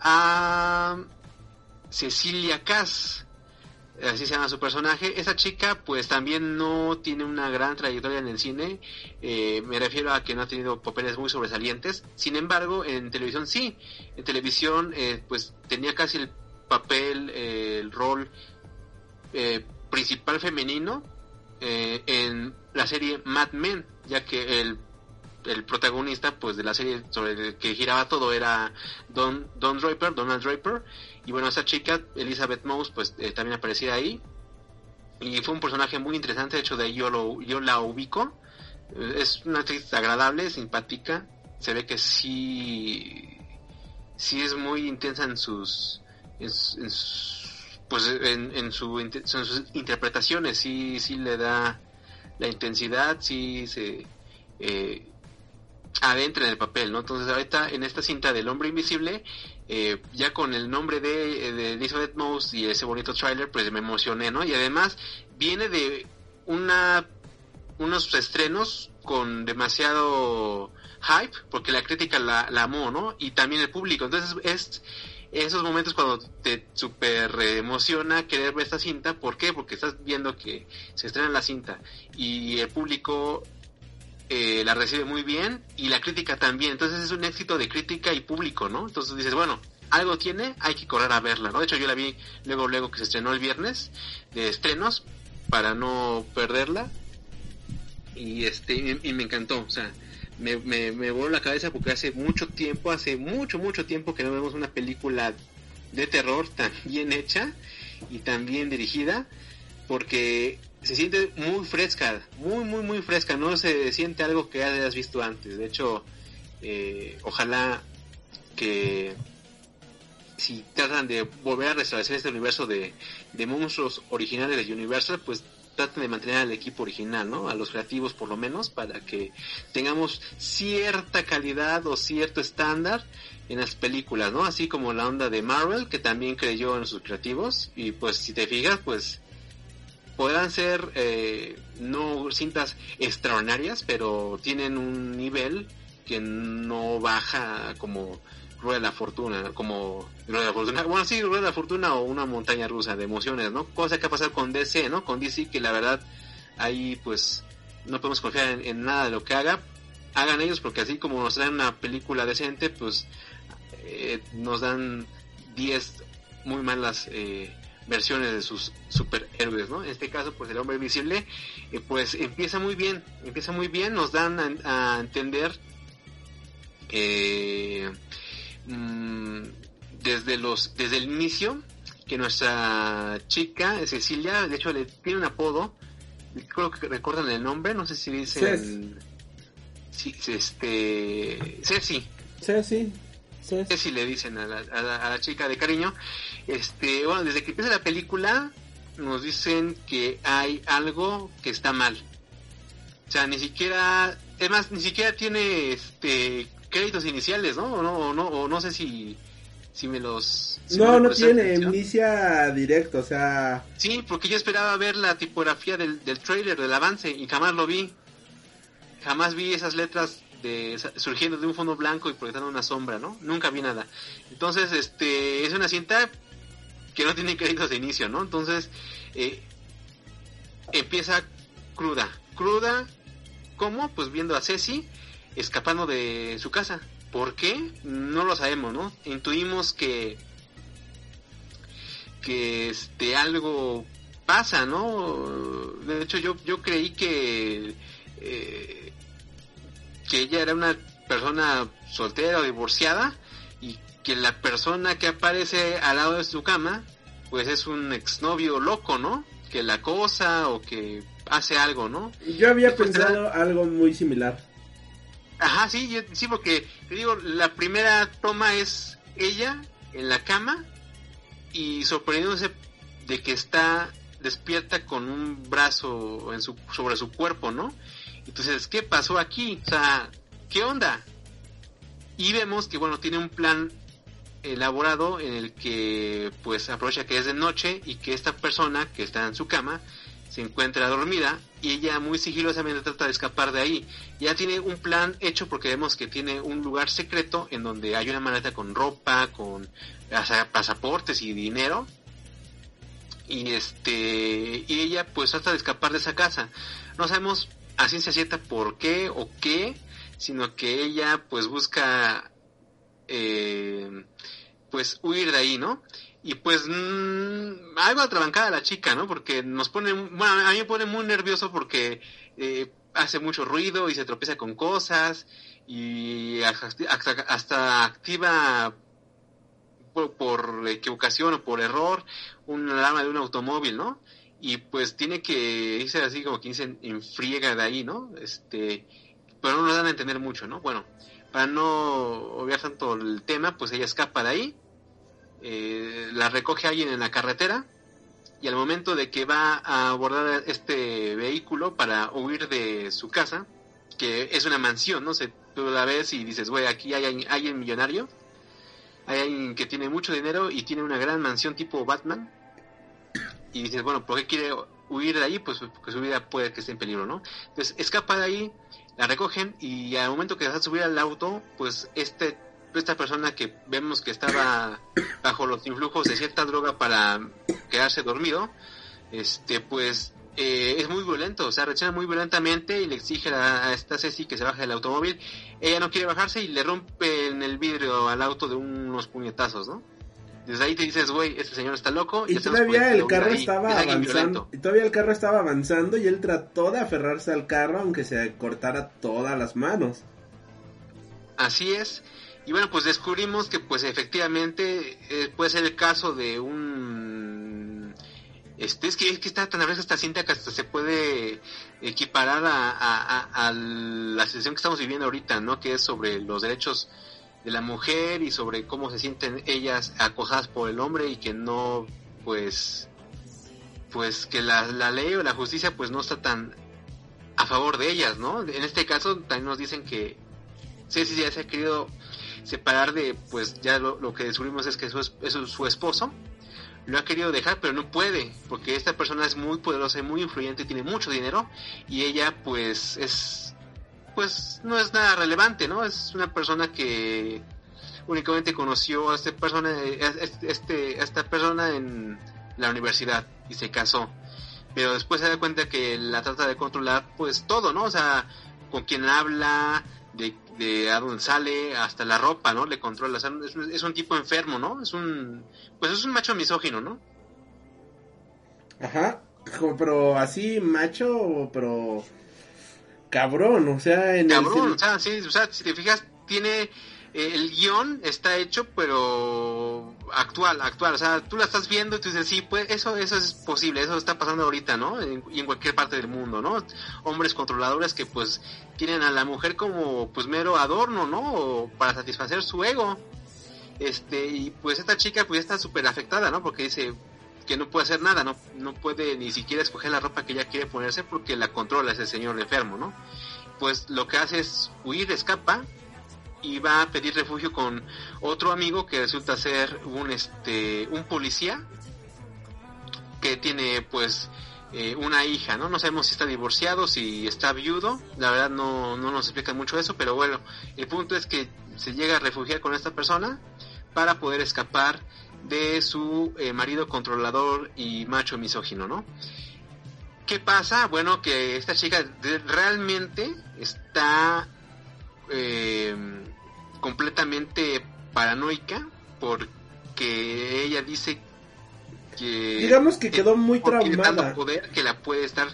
a Cecilia Cass, así se llama su personaje. Esa chica pues también no tiene una gran trayectoria en el cine, eh, me refiero a que no ha tenido papeles muy sobresalientes, sin embargo en televisión sí, en televisión eh, pues tenía casi el papel, eh, el rol eh, principal femenino eh, en la serie Mad Men, ya que el el protagonista pues de la serie sobre el que giraba todo era Don, Don Draper, Donald Draper. Y bueno esa chica Elizabeth Moss pues eh, también aparecía ahí. Y fue un personaje muy interesante de hecho de ahí yo lo yo la ubico. Eh, es una actriz agradable simpática. Se ve que sí sí es muy intensa en sus en, en sus- pues en, en su en sus interpretaciones sí sí le da la intensidad sí se eh, adentra en el papel, ¿no? Entonces ahorita en esta cinta del hombre invisible, eh, ya con el nombre de, de Elizabeth Moss y ese bonito tráiler, pues me emocioné, ¿no? Y además viene de una unos estrenos con demasiado hype, porque la crítica la, la amó, ¿no? Y también el público. Entonces es esos momentos cuando te super emociona querer ver esta cinta, ¿por qué? Porque estás viendo que se estrena la cinta y el público eh, la recibe muy bien y la crítica también. Entonces es un éxito de crítica y público, ¿no? Entonces dices, bueno, algo tiene, hay que correr a verla, ¿no? De hecho yo la vi luego, luego que se estrenó el viernes de estrenos para no perderla y este y, y me encantó, o sea, me, me, me voló la cabeza porque hace mucho tiempo, hace mucho, mucho tiempo que no vemos una película de terror tan bien hecha y tan bien dirigida porque se siente muy fresca, muy, muy, muy fresca, no se siente algo que hayas visto antes. De hecho, eh, ojalá que si tratan de volver a restablecer este universo de, de monstruos originales de Universal, pues traten de mantener al equipo original, ¿no? A los creativos por lo menos, para que tengamos cierta calidad o cierto estándar en las películas, ¿no? Así como la onda de Marvel, que también creyó en sus creativos, y pues si te fijas, pues podrán ser eh, no cintas extraordinarias, pero tienen un nivel que no baja como Rueda de la Fortuna, como Rueda de la Fortuna, bueno, sí, Rueda de la Fortuna o una montaña rusa de emociones, ¿no? Cosa que ha pasado con DC, ¿no? Con DC que la verdad ahí pues no podemos confiar en, nada de lo que haga. Hagan ellos porque así como nos traen una película decente, pues eh, nos dan 10 muy malas eh, versiones de sus superhéroes, ¿no? En este caso, pues el hombre invisible, eh, pues empieza muy bien, empieza muy bien, nos dan a, a entender eh, mm, desde los desde el inicio que nuestra chica Cecilia, de hecho le tiene un apodo, creo que recuerdan el nombre, no sé si dicen sí, este Ceci. Ceci. Ceci le dicen a la, a, la, a la chica de cariño. Este, bueno, desde que empieza la película nos dicen que hay algo que está mal. O sea, ni siquiera, es más, ni siquiera tiene este créditos iniciales, ¿no? O no, o no, o no sé si, si me los... si no, me no tiene, inicia directo, o sea... Sí, porque yo esperaba ver la tipografía del, del trailer, del avance, y jamás lo vi. Jamás vi esas letras de, surgiendo de un fondo blanco y proyectando una sombra, ¿no? Nunca vi nada. Entonces, este, es una cinta que no tiene créditos de inicio, ¿no? Entonces, eh, empieza cruda. Cruda, ¿cómo? Pues viendo a Ceci escapando de su casa. ¿Por qué? No lo sabemos, ¿no? Intuimos que que este algo pasa, ¿no? De hecho yo yo creí que eh, que ella era una persona soltera o divorciada y que la persona que aparece al lado de su cama pues es un exnovio loco, ¿no? Que la acosa o que hace algo, ¿no? Yo había Pues, pensado algo muy similar. Ajá, sí, sí, porque digo, la primera toma es ella en la cama y sorprendiéndose de que está despierta con un brazo en su, sobre su cuerpo, ¿no? Entonces, ¿qué pasó aquí? O sea, ¿qué onda? Y vemos que, bueno, tiene un plan elaborado en el que, pues, aprovecha que es de noche y que esta persona que está en su cama se encuentra dormida y ella muy sigilosamente trata de escapar de ahí. Ya tiene un plan hecho porque vemos que tiene un lugar secreto en donde hay una maleta con ropa, con pasa- pasaportes y dinero. Y este y ella pues trata de escapar de esa casa. No sabemos a ciencia cierta por qué o qué, sino que ella pues busca eh, pues huir de ahí, ¿no? Y pues mmm, algo atrabancada la chica, ¿no? Porque nos pone, bueno, a mí me pone muy nervioso porque eh, hace mucho ruido y se tropieza con cosas y hasta, activa por, por, equivocación o por error una alarma de un automóvil, ¿no? Y pues tiene que irse así como que dicen en friega de ahí, ¿no? Este, pero no nos dan a entender mucho, ¿no? Bueno, para no obviar tanto el tema, pues ella escapa de ahí eh, la recoge alguien en la carretera y al momento de que va a abordar este vehículo para huir de su casa, que es una mansión, no sé, tú la ves y dices, güey, aquí hay alguien millonario, hay alguien que tiene mucho dinero y tiene una gran mansión tipo Batman, y dices, bueno, ¿por qué quiere huir de ahí? Pues porque su vida puede que esté en peligro, ¿no? Entonces escapa de ahí, la recogen y al momento que vas a subir al auto, pues este esta persona que vemos que estaba bajo los influjos de cierta droga para quedarse dormido, este pues eh, es muy violento, o sea, reacciona muy violentamente y le exige a, a, esta Ceci que se baje del automóvil. Ella no quiere bajarse y le rompe en el vidrio al auto de unos puñetazos, ¿no? Desde ahí te dices, güey, este señor está loco. Y, todavía el carro ahí. estaba avanzando. Y todavía el carro estaba avanzando y él trató de aferrarse al carro aunque se cortara todas las manos. Así es. Y bueno, pues descubrimos que pues efectivamente eh, puede ser el caso de un... Este, es que es que está tan fresca esta cinta que hasta se puede equiparar a, a, a, a, la situación que estamos viviendo ahorita, ¿no? Que es sobre los derechos de la mujer y sobre cómo se sienten ellas acosadas por el hombre y que no, pues, pues que la, la ley o la justicia pues no está tan a favor de ellas, ¿no? En este caso también nos dicen que Ceci ya se ha querido separar de, pues ya lo, que descubrimos es que eso es, su esposo, lo ha querido dejar, pero no puede, porque esta persona es muy poderosa y muy influyente, tiene mucho dinero, y ella pues es, pues no es nada relevante, ¿no? Es una persona que únicamente conoció a esta persona, este, a esta persona en la universidad y se casó. Pero después se da cuenta que la trata de controlar pues todo, ¿no? O sea, con quién habla, de, de a dónde sale, hasta la ropa, ¿no? Le controla. es, es, un tipo enfermo, ¿no? Es un, pues es un macho misógino, ¿no? Ajá, pero así macho, pero cabrón, o sea, en cabrón, o sea, sí, o sea, si te fijas, tiene eh, el guion está hecho, pero actual, actual. O sea, tú la estás viendo y tú dices, sí, pues eso, eso es posible, eso está pasando ahorita, ¿no? y en cualquier parte del mundo, ¿no? Hombres controladores que pues tienen a la mujer como pues mero adorno, ¿no? para satisfacer su ego. Este, y pues esta chica pues está súper afectada, ¿no? Porque dice que no puede hacer nada, no, no puede ni siquiera escoger la ropa que ella quiere ponerse porque la controla ese señor enfermo, ¿no? Pues lo que hace es huir, escapa y va a pedir refugio con otro amigo que resulta ser un este un policía que tiene pues eh, una hija, ¿no? No sabemos si está divorciado, si está viudo, la verdad no, no nos explica mucho eso, pero bueno, el punto es que se llega a refugiar con esta persona para poder escapar de su eh, marido controlador y macho misógino, ¿no? ¿Qué pasa? Bueno, que esta chica realmente está eh, completamente paranoica porque ella dice que digamos que quedó muy traumada. poder que la puede estar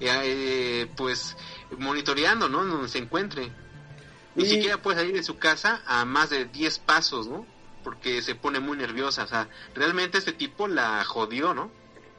eh, eh, pues monitoreando no donde se encuentre. Ni siquiera puede salir de su casa a más de 10 pasos no porque se pone muy nerviosa. O sea realmente este tipo la jodió no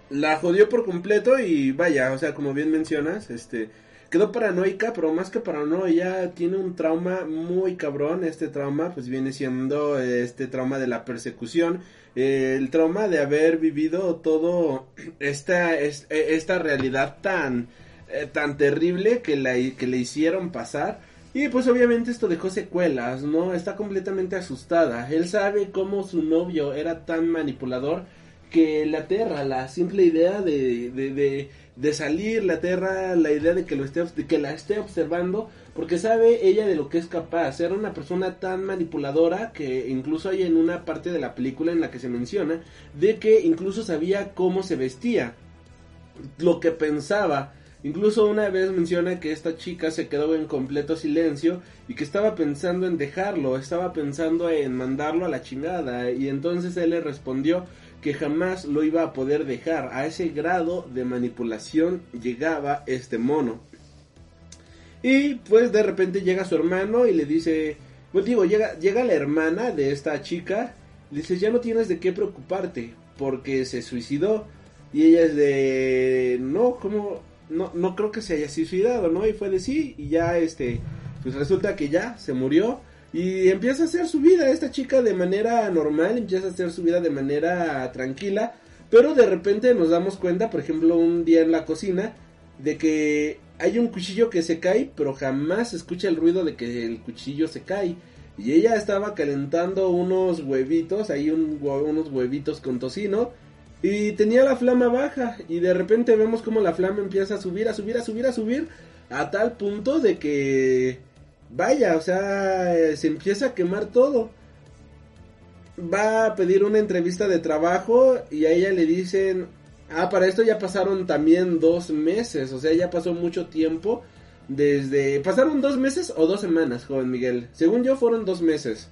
la jodió por completo y vaya o sea como bien mencionas este quedó paranoica, pero más que paranoia, tiene un trauma muy cabrón. Este trauma, pues viene siendo este trauma de la persecución, el trauma de haber vivido todo esta, e, esta realidad tan, eh, tan terrible que, la, que le hicieron pasar. Y pues obviamente esto dejó secuelas, ¿no? Está completamente asustada. Él sabe cómo su novio era tan manipulador que la aterra la simple idea de, de de salir la Tierra, la idea de que lo esté de que la esté observando, porque sabe ella de lo que es capaz, era una persona tan manipuladora que incluso hay en una parte de la película en la que se menciona de que incluso sabía cómo se vestía, lo que pensaba. Incluso una vez menciona que esta chica se quedó en completo silencio y que estaba pensando en dejarlo, estaba pensando en mandarlo a la chingada y entonces él le respondió que jamás lo iba a poder dejar. A ese grado de manipulación llegaba este mono. Y pues de repente llega su hermano y le dice, pues digo, llega, llega la hermana de esta chica, dice, ya no tienes de qué preocuparte, porque se suicidó. Y ella es de, no, como, no, no creo que se haya suicidado, ¿no? Y fue de sí, y ya este, pues resulta que ya se murió. Y empieza a hacer su vida esta chica de manera normal, empieza a hacer su vida de manera tranquila, pero de repente nos damos cuenta, por ejemplo, un día en la cocina, de que hay un cuchillo que se cae, pero jamás se escucha el ruido de que el cuchillo se cae. Y ella estaba calentando unos huevitos, ahí unos huevitos con tocino, y tenía la flama baja, y de repente vemos como la flama empieza a subir, a subir, a subir, a subir, a tal punto de que vaya, o sea, eh, se empieza a quemar todo. Va a pedir una entrevista de trabajo y a ella le dicen, ah, para esto ya pasaron también dos meses, o sea, ya pasó mucho tiempo desde... ¿Pasaron dos meses o dos semanas, joven Miguel? Según yo fueron dos meses.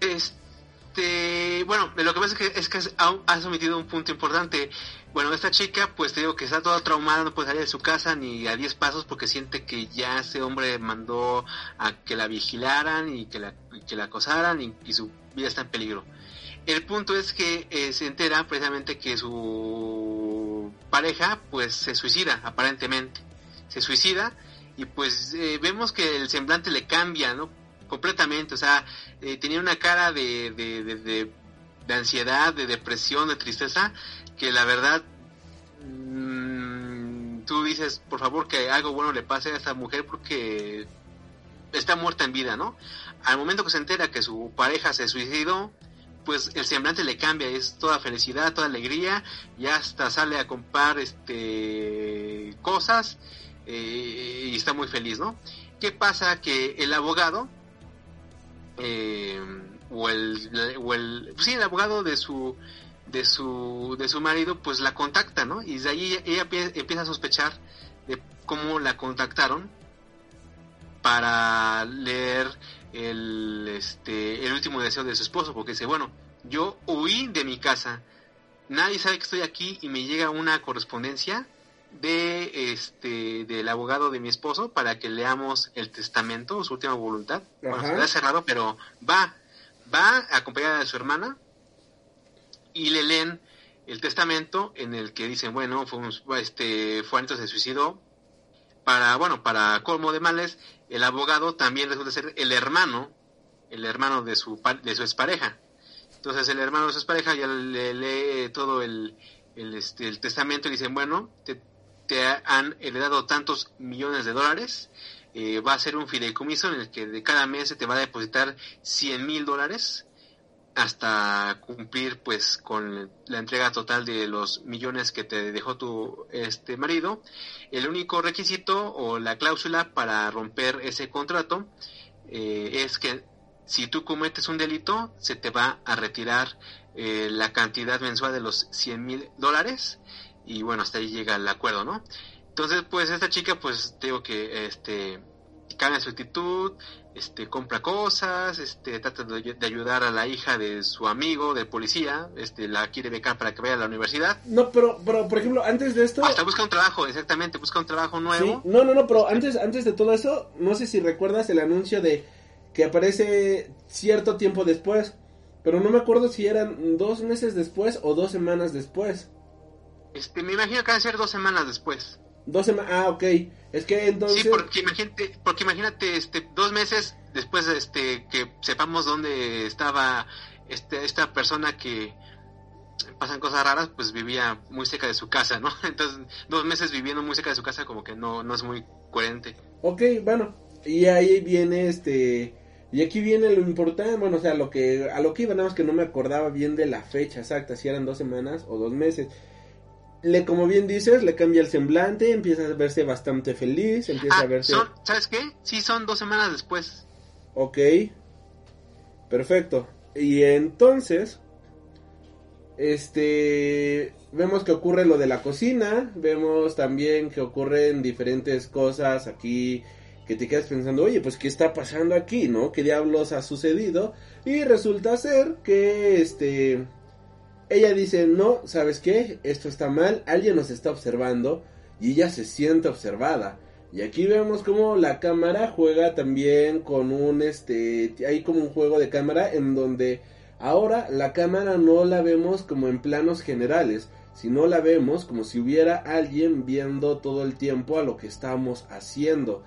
Este, bueno, lo que pasa es que, es que has omitido un punto importante. Bueno, esta chica, pues te digo que está toda traumada, no puede salir de su casa ni a 10 pasos porque siente que ya ese hombre mandó a que la vigilaran y que la, que la acosaran y, su vida está en peligro. El punto es que eh, se entera precisamente que su pareja, pues se suicida, aparentemente. Se suicida y pues eh, vemos que el semblante le cambia, ¿no? completamente, o sea, eh, tenía una cara de, de, de, de, de ansiedad, de depresión, de tristeza, que la verdad mm, tú dices, por favor, que algo bueno le pase a esta mujer porque está muerta en vida, ¿no? Al momento que se entera que su pareja se suicidó, pues el semblante le cambia, es toda felicidad, toda alegría, y hasta sale a comprar este cosas eh, y está muy feliz, ¿no? ¿Qué pasa? Que el abogado eh, o el, o el sí, el abogado de su de su de su marido pues la contacta, ¿no? Y de ahí ella empieza a sospechar de cómo la contactaron para leer el este el último deseo de su esposo porque dice bueno yo huí de mi casa. Nadie sabe que estoy aquí y me llega una correspondencia de este del abogado de mi esposo para que leamos el testamento su última voluntad bueno se ha cerrado pero va va acompañada de su hermana y le leen el testamento en el que dicen bueno fue un, este Juanito se suicidó para bueno para colmo de males el abogado también resulta ser el hermano, el hermano de su, de su expareja. Entonces el hermano de su expareja ya le lee todo el, el, este, el testamento y dicen, bueno, te, te, han heredado tantos millones de dólares, eh, va a ser un fideicomiso en el que de cada mes se te va a depositar 100 mil dólares hasta cumplir pues con la entrega total de los millones que te dejó tu este marido el único requisito o la cláusula para romper ese contrato eh, es que si tú cometes un delito se te va a retirar eh, la cantidad mensual de los 100 mil dólares y bueno hasta ahí llega el acuerdo no entonces pues esta chica pues digo que este cambia su actitud este compra cosas, este trata de, de, ayudar a la hija de su amigo, del policía, este la quiere becar para que vaya a la universidad. No, pero, pero por ejemplo, antes de esto hasta busca un trabajo, exactamente, busca un trabajo nuevo. Sí. No, no, no, pero antes antes de todo eso, no sé si recuerdas el anuncio de que aparece cierto tiempo después, pero no me acuerdo si eran dos meses después o dos semanas después. Este, me imagino que va a ser dos semanas después. Dos semanas, ah, ok. Es que entonces... Sí, porque imagínate, porque imagínate, este, dos meses después, este, que sepamos dónde estaba este, esta persona que pasan cosas raras, pues vivía muy cerca de su casa, ¿no? Entonces, dos meses viviendo muy cerca de su casa como que no, no es muy coherente. Ok, bueno, y ahí viene este... Y aquí viene lo importante, bueno, o sea, lo que, a lo que iba, nada más que no me acordaba bien de la fecha exacta, si eran dos semanas o dos meses le, como bien dices, le cambia el semblante, empieza a verse bastante feliz, empieza ah, a verse... Son, ¿Sabes qué? Sí, son dos semanas después. Ok. Perfecto. Y entonces, este, vemos que ocurre lo de la cocina, vemos también que ocurren diferentes cosas aquí que te quedas pensando, oye, pues qué está pasando aquí, ¿no? ¿Qué diablos ha sucedido? Y resulta ser que, este, ella dice, no, ¿sabes qué? Esto está mal, alguien nos está observando y ella se siente observada. Y aquí vemos como la cámara juega también con un, este, hay como un juego de cámara en donde ahora la cámara no la vemos como en planos generales, sino la vemos como si hubiera alguien viendo todo el tiempo a lo que estamos haciendo.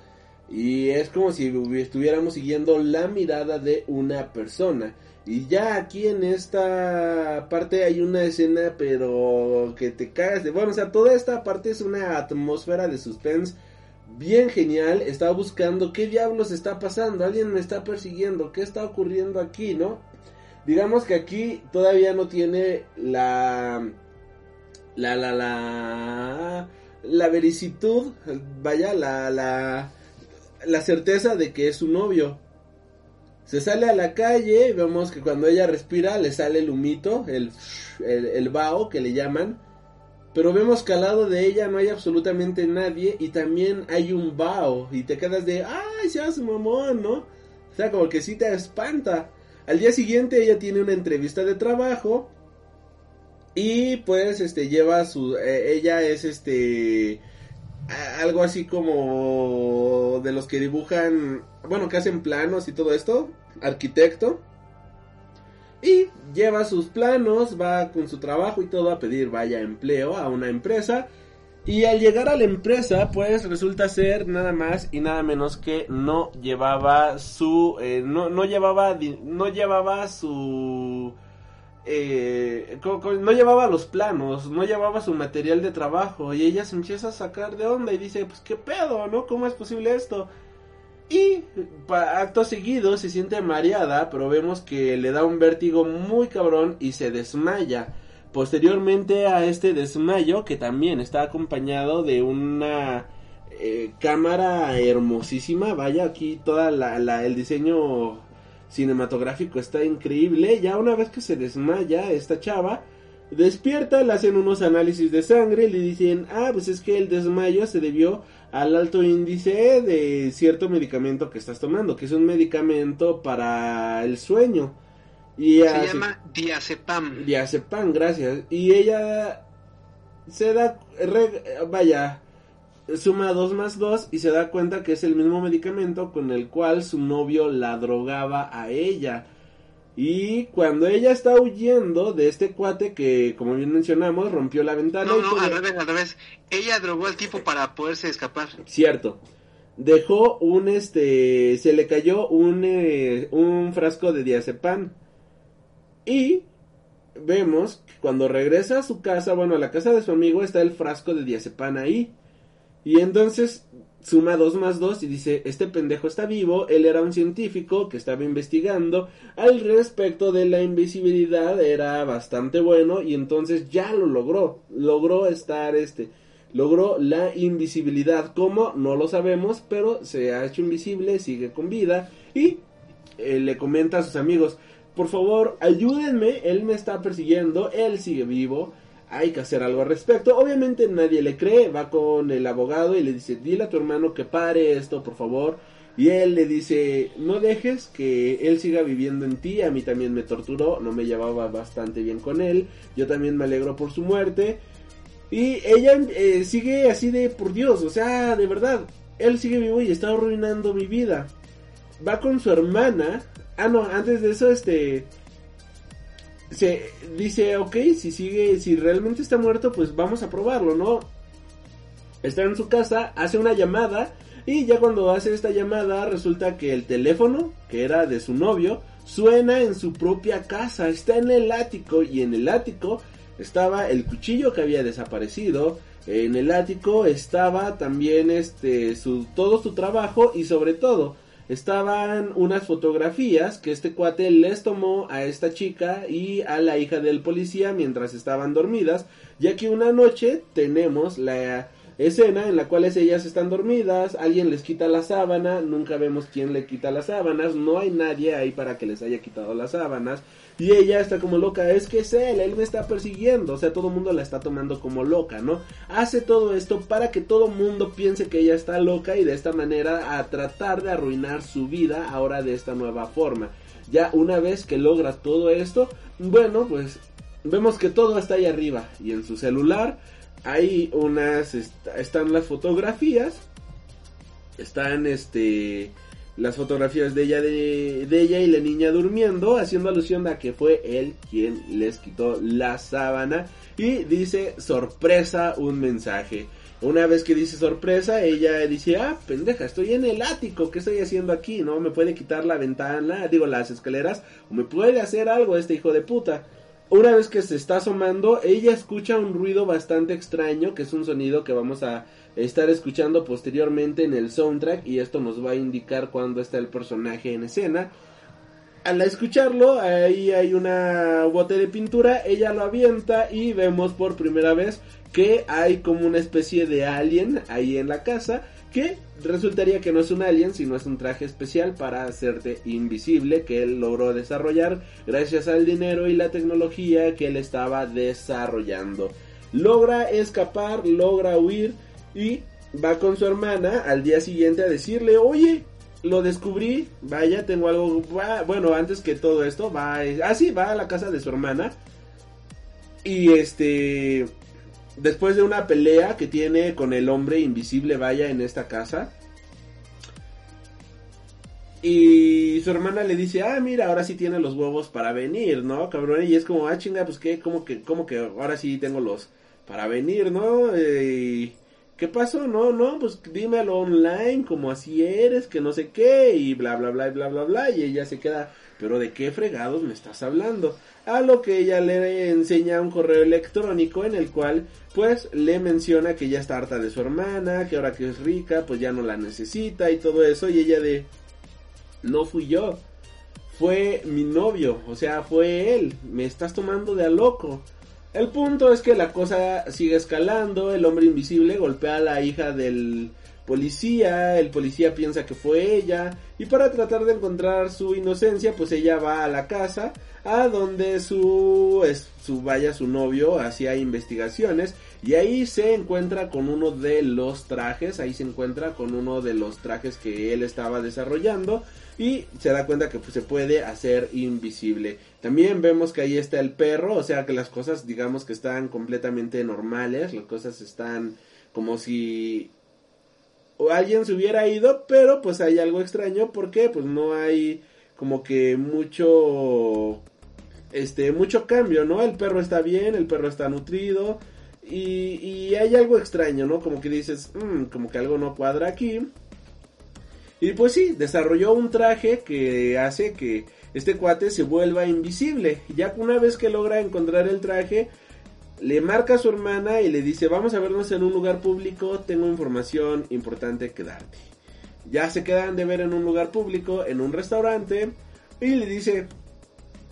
Y es como si estuviéramos siguiendo la mirada de una persona. Y ya aquí en esta parte hay una escena, pero que te cagas de. Bueno, o sea, toda esta parte es una atmósfera de suspense bien genial. Estaba buscando qué diablos está pasando, alguien me está persiguiendo, qué está ocurriendo aquí, ¿no? Digamos que aquí todavía no tiene la. La, la, la. La vericitud, vaya, la, la. La certeza de que es su novio. Se sale a la calle, vemos que cuando ella respira le sale el humito, el, el, vaho que le llaman. Pero vemos que al lado de ella no hay absolutamente nadie y también hay un vaho. Y te quedas de, ay, se hace mamón, ¿no? O sea, como que sí te espanta. Al día siguiente ella tiene una entrevista de trabajo. Y pues, este, lleva su... Eh, ella es, este... Algo así como de los que dibujan bueno, que hacen planos y todo esto, arquitecto. Y lleva sus planos, va con su trabajo y todo a pedir vaya empleo a una empresa. Y al llegar a la empresa, pues resulta ser nada más y nada menos que no llevaba su, eh, no, no llevaba, no llevaba su, eh, no llevaba los planos, no llevaba su material de trabajo y ella se empieza a sacar de onda y dice, pues qué pedo, ¿no? ¿Cómo es posible esto? Y acto seguido se siente mareada, pero vemos que le da un vértigo muy cabrón y se desmaya. Posteriormente a este desmayo, que también está acompañado de una eh, cámara hermosísima, vaya aquí toda la, la- el diseño cinematográfico está increíble. Ya una vez que se desmaya esta chava, despierta, le hacen unos análisis de sangre le dicen, ah, pues es que el desmayo se debió al alto índice de cierto medicamento que estás tomando, que es un medicamento para el sueño. Y Se hace- llama diazepam. Diazepam, gracias. Y ella se da, re- vaya, suma 2 más 2 y se da cuenta que es el mismo medicamento con el cual su novio la drogaba a ella. Y cuando ella está huyendo de este cuate que, como bien mencionamos, rompió la ventana. No, y no, al revés, al revés. Ella drogó al tipo para poderse escapar. Cierto. Dejó un este. Se le cayó un, eh, un frasco de diazepam. Y vemos que cuando regresa a su casa, bueno, a la casa de su amigo, está el frasco de diazepam ahí. Y entonces suma 2 más 2 y dice, este pendejo está vivo, él era un científico que estaba investigando al respecto de la invisibilidad, era bastante bueno y entonces ya lo logró, logró estar este, logró la invisibilidad, ¿cómo? No lo sabemos, pero se ha hecho invisible, sigue con vida y eh, le comenta a sus amigos, por favor, ayúdenme, él me está persiguiendo, él sigue vivo, hay que hacer algo al respecto. Obviamente nadie le cree, va con el abogado y le dice, dile a tu hermano que pare esto, por favor. Y él le dice, no dejes que él siga viviendo en ti, a mí también me torturó, no me llevaba bastante bien con él, yo también me alegro por su muerte. Y ella eh, sigue así de, por Dios, o sea, de verdad, él sigue vivo y está arruinando mi vida. Va con su hermana. Ah, no, antes de eso, este... Se dice, ok, si sigue, si realmente está muerto, pues vamos a probarlo, ¿no? Está en su casa, hace una llamada y ya cuando hace esta llamada resulta que el teléfono, que era de su novio, suena en su propia casa, está en el ático y en el ático estaba el cuchillo que había desaparecido, en el ático estaba también este su todo su trabajo y sobre todo estaban unas fotografías que este cuate les tomó a esta chica y a la hija del policía mientras estaban dormidas, ya que una noche tenemos la escena en la cual ellas están dormidas, alguien les quita la sábana, nunca vemos quién le quita las sábanas, no hay nadie ahí para que les haya quitado las sábanas, y ella está como loca, es que es él, él me está persiguiendo, o sea, todo el mundo la está tomando como loca, ¿no? Hace todo esto para que todo el mundo piense que ella está loca y de esta manera a tratar de arruinar su vida ahora de esta nueva forma. Ya una vez que logra todo esto, bueno, pues vemos que todo está ahí arriba y en su celular hay unas est están las fotografías están este las fotografías de ella de, de, ella y la niña durmiendo haciendo alusión a que fue él quien les quitó la sábana. Y dice sorpresa un mensaje una vez que dice sorpresa ella dice ah pendeja estoy en el ático qué estoy haciendo aquí no me puede quitar la ventana digo las escaleras o me puede hacer algo este hijo de puta una vez que se está asomando, ella escucha un ruido bastante extraño, que es un sonido que vamos a estar escuchando posteriormente en el soundtrack y esto nos va a indicar cuándo está el personaje en escena. Al escucharlo, ahí hay una bote de pintura, ella lo avienta y vemos por primera vez que hay como una especie de alien ahí en la casa que resultaría que no es un alien, sino es un traje especial para hacerte invisible que él logró desarrollar gracias al dinero y la tecnología que él estaba desarrollando. Logra escapar, logra huir y va con su hermana al día siguiente a decirle, oye, lo descubrí, vaya, tengo algo, bueno, antes que todo esto, va, ah, sí, va a la casa de su hermana y este después de una pelea que tiene con el hombre invisible, vaya, en esta casa. Y su hermana le dice, ah, mira, ahora sí tiene los huevos para venir, ¿no, cabrón? Y es como, ah, chinga, pues qué, como que, como que ahora sí tengo los, para venir, ¿no? Eh, ¿Qué pasó? No, no, pues dímelo online, como así eres, que no sé qué, y bla, bla, bla, bla, bla, bla, y ella se queda, pero ¿de qué fregados me estás hablando? A lo que ella le enseña un correo electrónico en el cual, pues, le menciona que ya está harta de su hermana, que ahora que es rica, pues ya no la necesita y todo eso, y ella de, no fui yo, fue mi novio, o sea, fue él, me estás tomando de a loco. El punto es que la cosa sigue escalando, el hombre invisible golpea a la hija del policía, el policía piensa que fue ella y para tratar de encontrar su inocencia pues ella va a la casa a donde su, es, su vaya su novio hacía investigaciones y ahí se encuentra con uno de los trajes, ahí se encuentra con uno de los trajes que él estaba desarrollando y se da cuenta que pues, se puede hacer invisible. También vemos que ahí está el perro, o sea que las cosas digamos que están completamente normales, las cosas están como si alguien se hubiera ido, pero pues hay algo extraño porque pues no hay como que mucho este mucho cambio, ¿no? El perro está bien, el perro está nutrido y, y hay algo extraño, ¿no? Como que dices, mmm, como que algo no cuadra aquí. Y pues sí, desarrolló un traje que hace que este cuate se vuelva invisible. Ya una vez que logra encontrar el traje, le marca a su hermana y le dice, vamos a vernos en un lugar público, tengo información importante que darte. Ya se quedan de ver en un lugar público, en un restaurante, y le dice,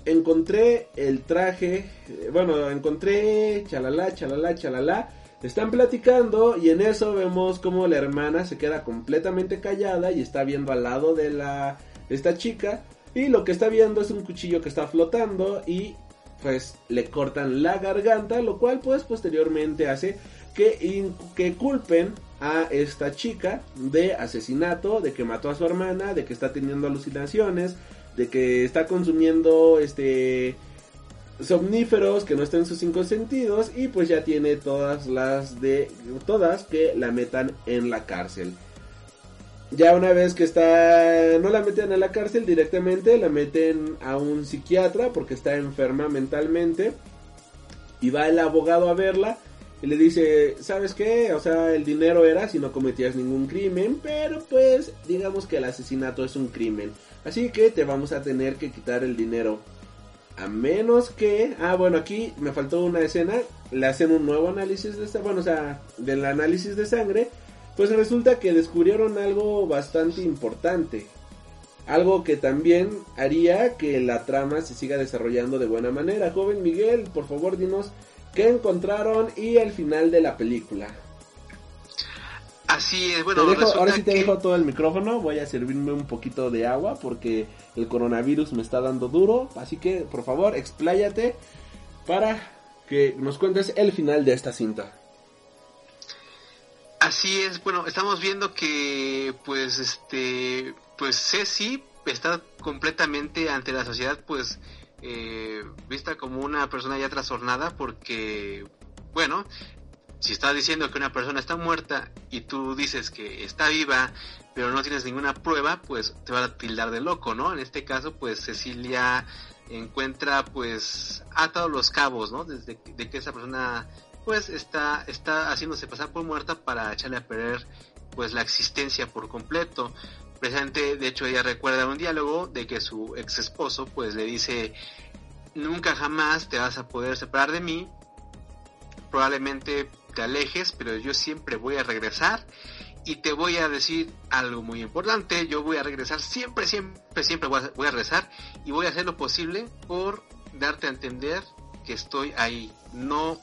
encontré el traje, eh, bueno, encontré chalala, chalala, chalala están platicando y en eso vemos como la hermana se queda completamente callada y está viendo al lado de la esta chica y lo que está viendo es un cuchillo que está flotando y pues le cortan la garganta, lo cual pues posteriormente hace que, que culpen a esta chica de asesinato, de que mató a su hermana, de que está teniendo alucinaciones, de que está consumiendo este somníferos que no estén en sus cinco sentidos y pues ya tiene todas las de todas que la metan en la cárcel. Ya una vez que está no la meten a la cárcel directamente, la meten a un psiquiatra porque está enferma mentalmente y va el abogado a verla y le dice, ¿sabes qué? O sea, el dinero era si no cometías ningún crimen, pero pues digamos que el asesinato es un crimen. Así que te vamos a tener que quitar el dinero. A menos que, ah, bueno, aquí me faltó una escena, le hacen un nuevo análisis de bueno, o sea, del análisis de sangre, pues resulta que descubrieron algo bastante importante. Algo que también haría que la trama se siga desarrollando de buena manera. Joven Miguel, por favor, dinos qué encontraron y el final de la película. Así es, bueno, ahora sí te dejo todo el micrófono, voy a servirme un poquito de agua porque el coronavirus me está dando duro, así que por favor expláyate para que nos cuentes el final de esta cinta. Así es, bueno, estamos viendo que pues este pues Ceci está completamente ante la sociedad pues eh, vista como una persona ya trastornada porque bueno, si estás diciendo que una persona está muerta y tú dices que está viva, pero no tienes ninguna prueba, pues te va a tildar de loco, ¿no? En este caso, pues Cecilia encuentra pues atado los cabos, ¿no? Desde de que esa persona pues está, está haciéndose pasar por muerta para echarle a perder pues la existencia por completo. Precisamente, de hecho, ella recuerda un diálogo de que su ex esposo pues le dice nunca jamás te vas a poder separar de mí. Probablemente te alejes, pero yo siempre voy a regresar y te voy a decir algo muy importante. Yo voy a regresar siempre, siempre, siempre voy a, voy a regresar y voy a hacer lo posible por darte a entender que estoy ahí. No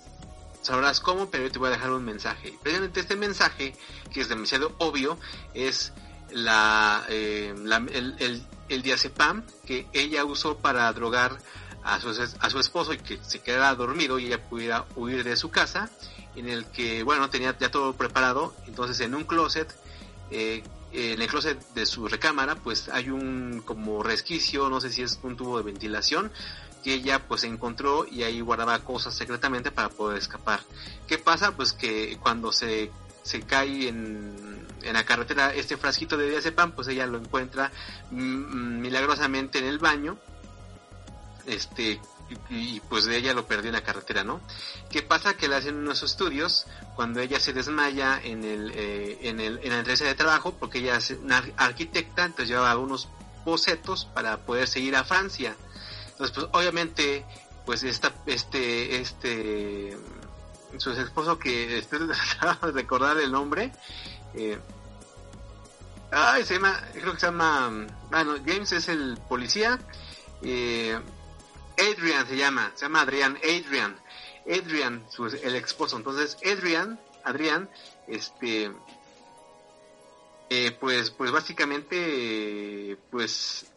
sabrás cómo, pero yo te voy a dejar un mensaje. precisamente este mensaje, que es demasiado obvio, es la, eh, el, el, diazepam que ella usó para drogar a su, a su esposo y que se quedara dormido y ella pudiera huir de su casa en el que, bueno, tenía ya todo preparado, entonces en un closet, eh, en el closet de su recámara, pues hay un como resquicio, no sé si es un tubo de ventilación, que ella pues encontró y ahí guardaba cosas secretamente para poder escapar. ¿Qué pasa? Pues que cuando se, se cae en, en la carretera este frasquito de diazepam, pues ella lo encuentra mm, mm, milagrosamente en el baño, este y, pues de ella lo perdió en la carretera, ¿no? ¿Qué pasa? Que le hacen unos estudios cuando ella se desmaya en el, eh, en el en la entrevista de trabajo porque ella es una arquitecta, entonces lleva unos bocetos para poder seguir a Francia. Entonces, pues obviamente, pues esta, este, este, su esposo que estoy de recordar el nombre, eh, ay, se llama, creo que se llama, bueno, James es el policía, eh, Adrian se llama, se llama Adrian, Adrian, Adrian, su, el esposo. Entonces, Adrian, Adrian, este, eh, pues, pues básicamente, pues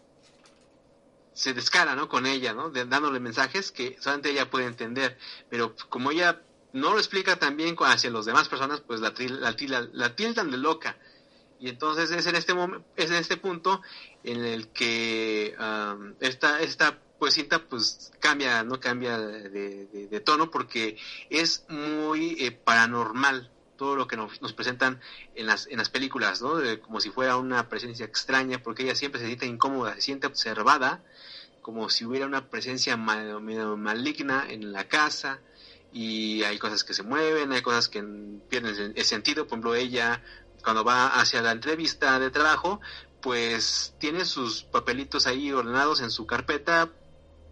se descara, ¿no? Con ella, ¿no? De, dándole mensajes que solamente ella puede entender, pero como ella no lo explica también hacia las demás personas, pues la, la, la, la tildan de loca. Y entonces es en este momento, es en este punto en el que um, esta, esta cinta pues cambia, no cambia de, de, de tono porque es muy eh, paranormal todo lo que nos, nos, presentan en las, en las películas, ¿no? Como si fuera una presencia extraña, porque ella siempre se siente incómoda, se siente observada, como si hubiera una presencia mal, maligna en la casa, y hay cosas que se mueven, hay cosas que pierden el sentido, por ejemplo, ella cuando va hacia la entrevista de trabajo, pues tiene sus papelitos ahí ordenados en su carpeta,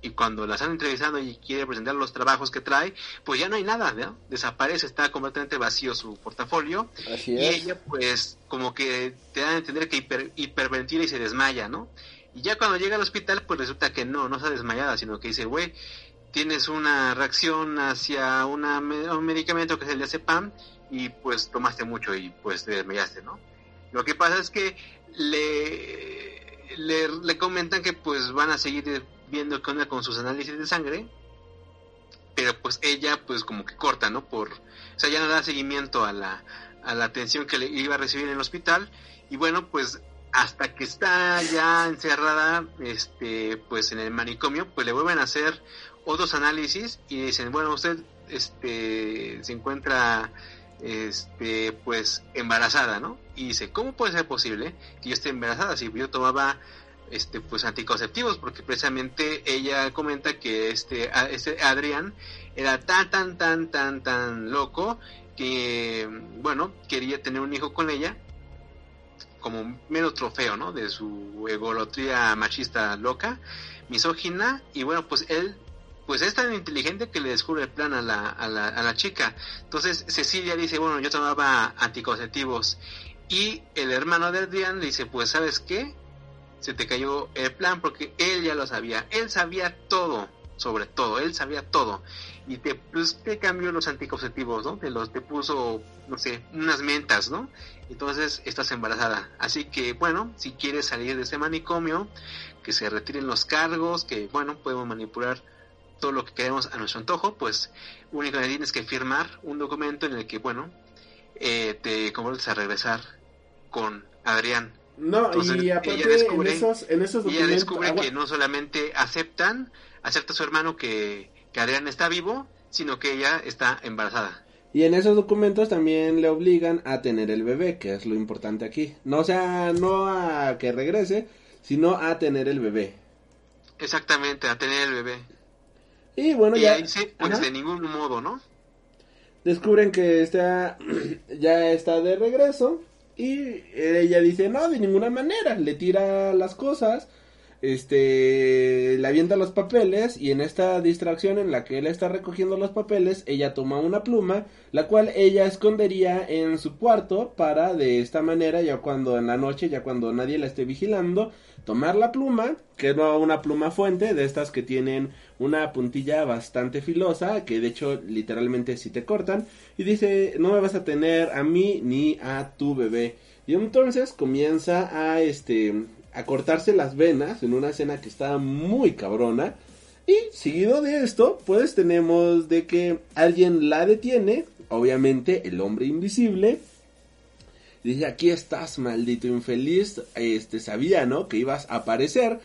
y cuando la están entrevistando y quiere presentar los trabajos que trae, pues ya no hay nada, ¿no? Desaparece, está completamente vacío su portafolio. Así y es. ella, pues, como que te da a entender que hiper, hiperventila y se desmaya, ¿no? Y ya cuando llega al hospital, pues resulta que no, no está desmayada, sino que dice, güey, tienes una reacción hacia una, un medicamento que es el diazepam y pues tomaste mucho y pues te desmayaste, ¿no? Lo que pasa es que le, le, le comentan que pues van a seguir viendo qué onda con sus análisis de sangre, pero pues ella pues como que corta, ¿no? Por, o sea, ya no da seguimiento a la, a la atención que le iba a recibir en el hospital y bueno, pues hasta que está ya encerrada, este, pues en el manicomio, pues le vuelven a hacer otros análisis y dicen, bueno, usted, este, se encuentra, este, pues embarazada, ¿no? Y dice, ¿cómo puede ser posible que yo esté embarazada si yo tomaba este pues anticonceptivos porque precisamente ella comenta que este este Adrián era tan tan tan tan tan loco que bueno quería tener un hijo con ella como mero trofeo no de su egolotría machista loca misógina y bueno pues él pues es tan inteligente que le descubre el plan a la, a la, a la chica. Entonces Cecilia dice bueno yo tomaba anticonceptivos y el hermano de Adrián le dice pues sabes qué se te cayó el plan porque él ya lo sabía, él sabía todo, sobre todo, él sabía todo y te, pues, te cambió los anticonceptivos, ¿no? Te los te puso, no sé, unas mentas, ¿no? Entonces estás embarazada. Así que, bueno, si quieres salir de ese manicomio, que se retiren los cargos, que, bueno, podemos manipular todo lo que queremos a nuestro antojo, pues únicamente tienes que firmar un documento en el que, bueno, eh, te comprometes a regresar con Adrián no, Entonces, y aparte descubre, en esos, en esos documentos... Ella descubre ah, que no solamente aceptan, acepta a su hermano que, que Adrián está vivo, sino que ella está embarazada. Y en esos documentos también le obligan a tener el bebé, que es lo importante aquí. No o sea, no a que regrese, sino a tener el bebé. Exactamente, a tener el bebé. Y bueno, y ya... ahí pues Ajá. de ningún modo, ¿no? Descubren que está, ya está de regreso y ella dice, no, de ninguna manera, le tira las cosas, este, le avienta los papeles y en esta distracción en la que él está recogiendo los papeles, ella toma una pluma, la cual ella escondería en su cuarto para de esta manera, ya cuando en la noche, ya cuando nadie la esté vigilando, tomar la pluma, que no una pluma fuente, de estas que tienen una puntilla bastante filosa, que de hecho literalmente si te cortan, y dice, no me vas a tener a mí ni a tu bebé. Y entonces comienza a este a cortarse las venas en una escena que está muy cabrona. Y seguido de esto, pues tenemos de que alguien la detiene, obviamente el hombre invisible. Dice, aquí estás, maldito infeliz. Este sabía, ¿no? Que ibas a aparecer.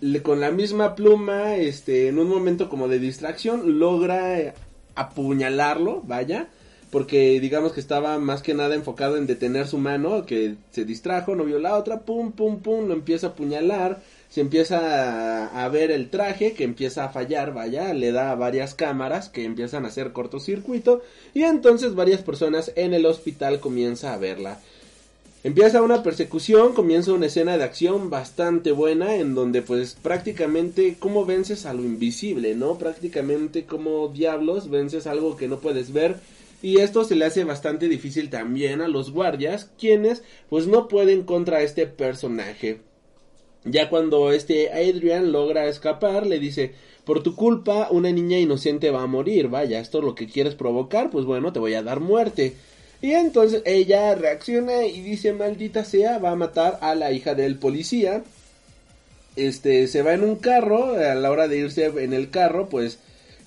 Le, con la misma pluma, este, en un momento como de distracción, logra apuñalarlo, vaya. porque digamos que estaba más que nada enfocado en detener su mano, que se distrajo, no vio la otra, pum, pum, pum, lo empieza a apuñalar, se empieza a, a ver el traje que empieza a fallar, vaya, le da varias cámaras que empiezan a hacer cortocircuito y entonces varias personas en el hospital comienza a verla. Empieza una persecución, comienza una escena de acción bastante buena en donde pues prácticamente cómo vences a lo invisible, ¿no? Prácticamente como diablos vences algo que no puedes ver y esto se le hace bastante difícil también a los guardias quienes pues no pueden contra este personaje. Ya cuando este Adrian logra escapar le dice por tu culpa una niña inocente va a morir, vaya, esto es lo que quieres provocar, pues bueno, te voy a dar muerte. Y entonces ella reacciona y dice, maldita sea, va a matar a la hija del policía. Este, se va en un carro, a la hora de irse en el carro, pues,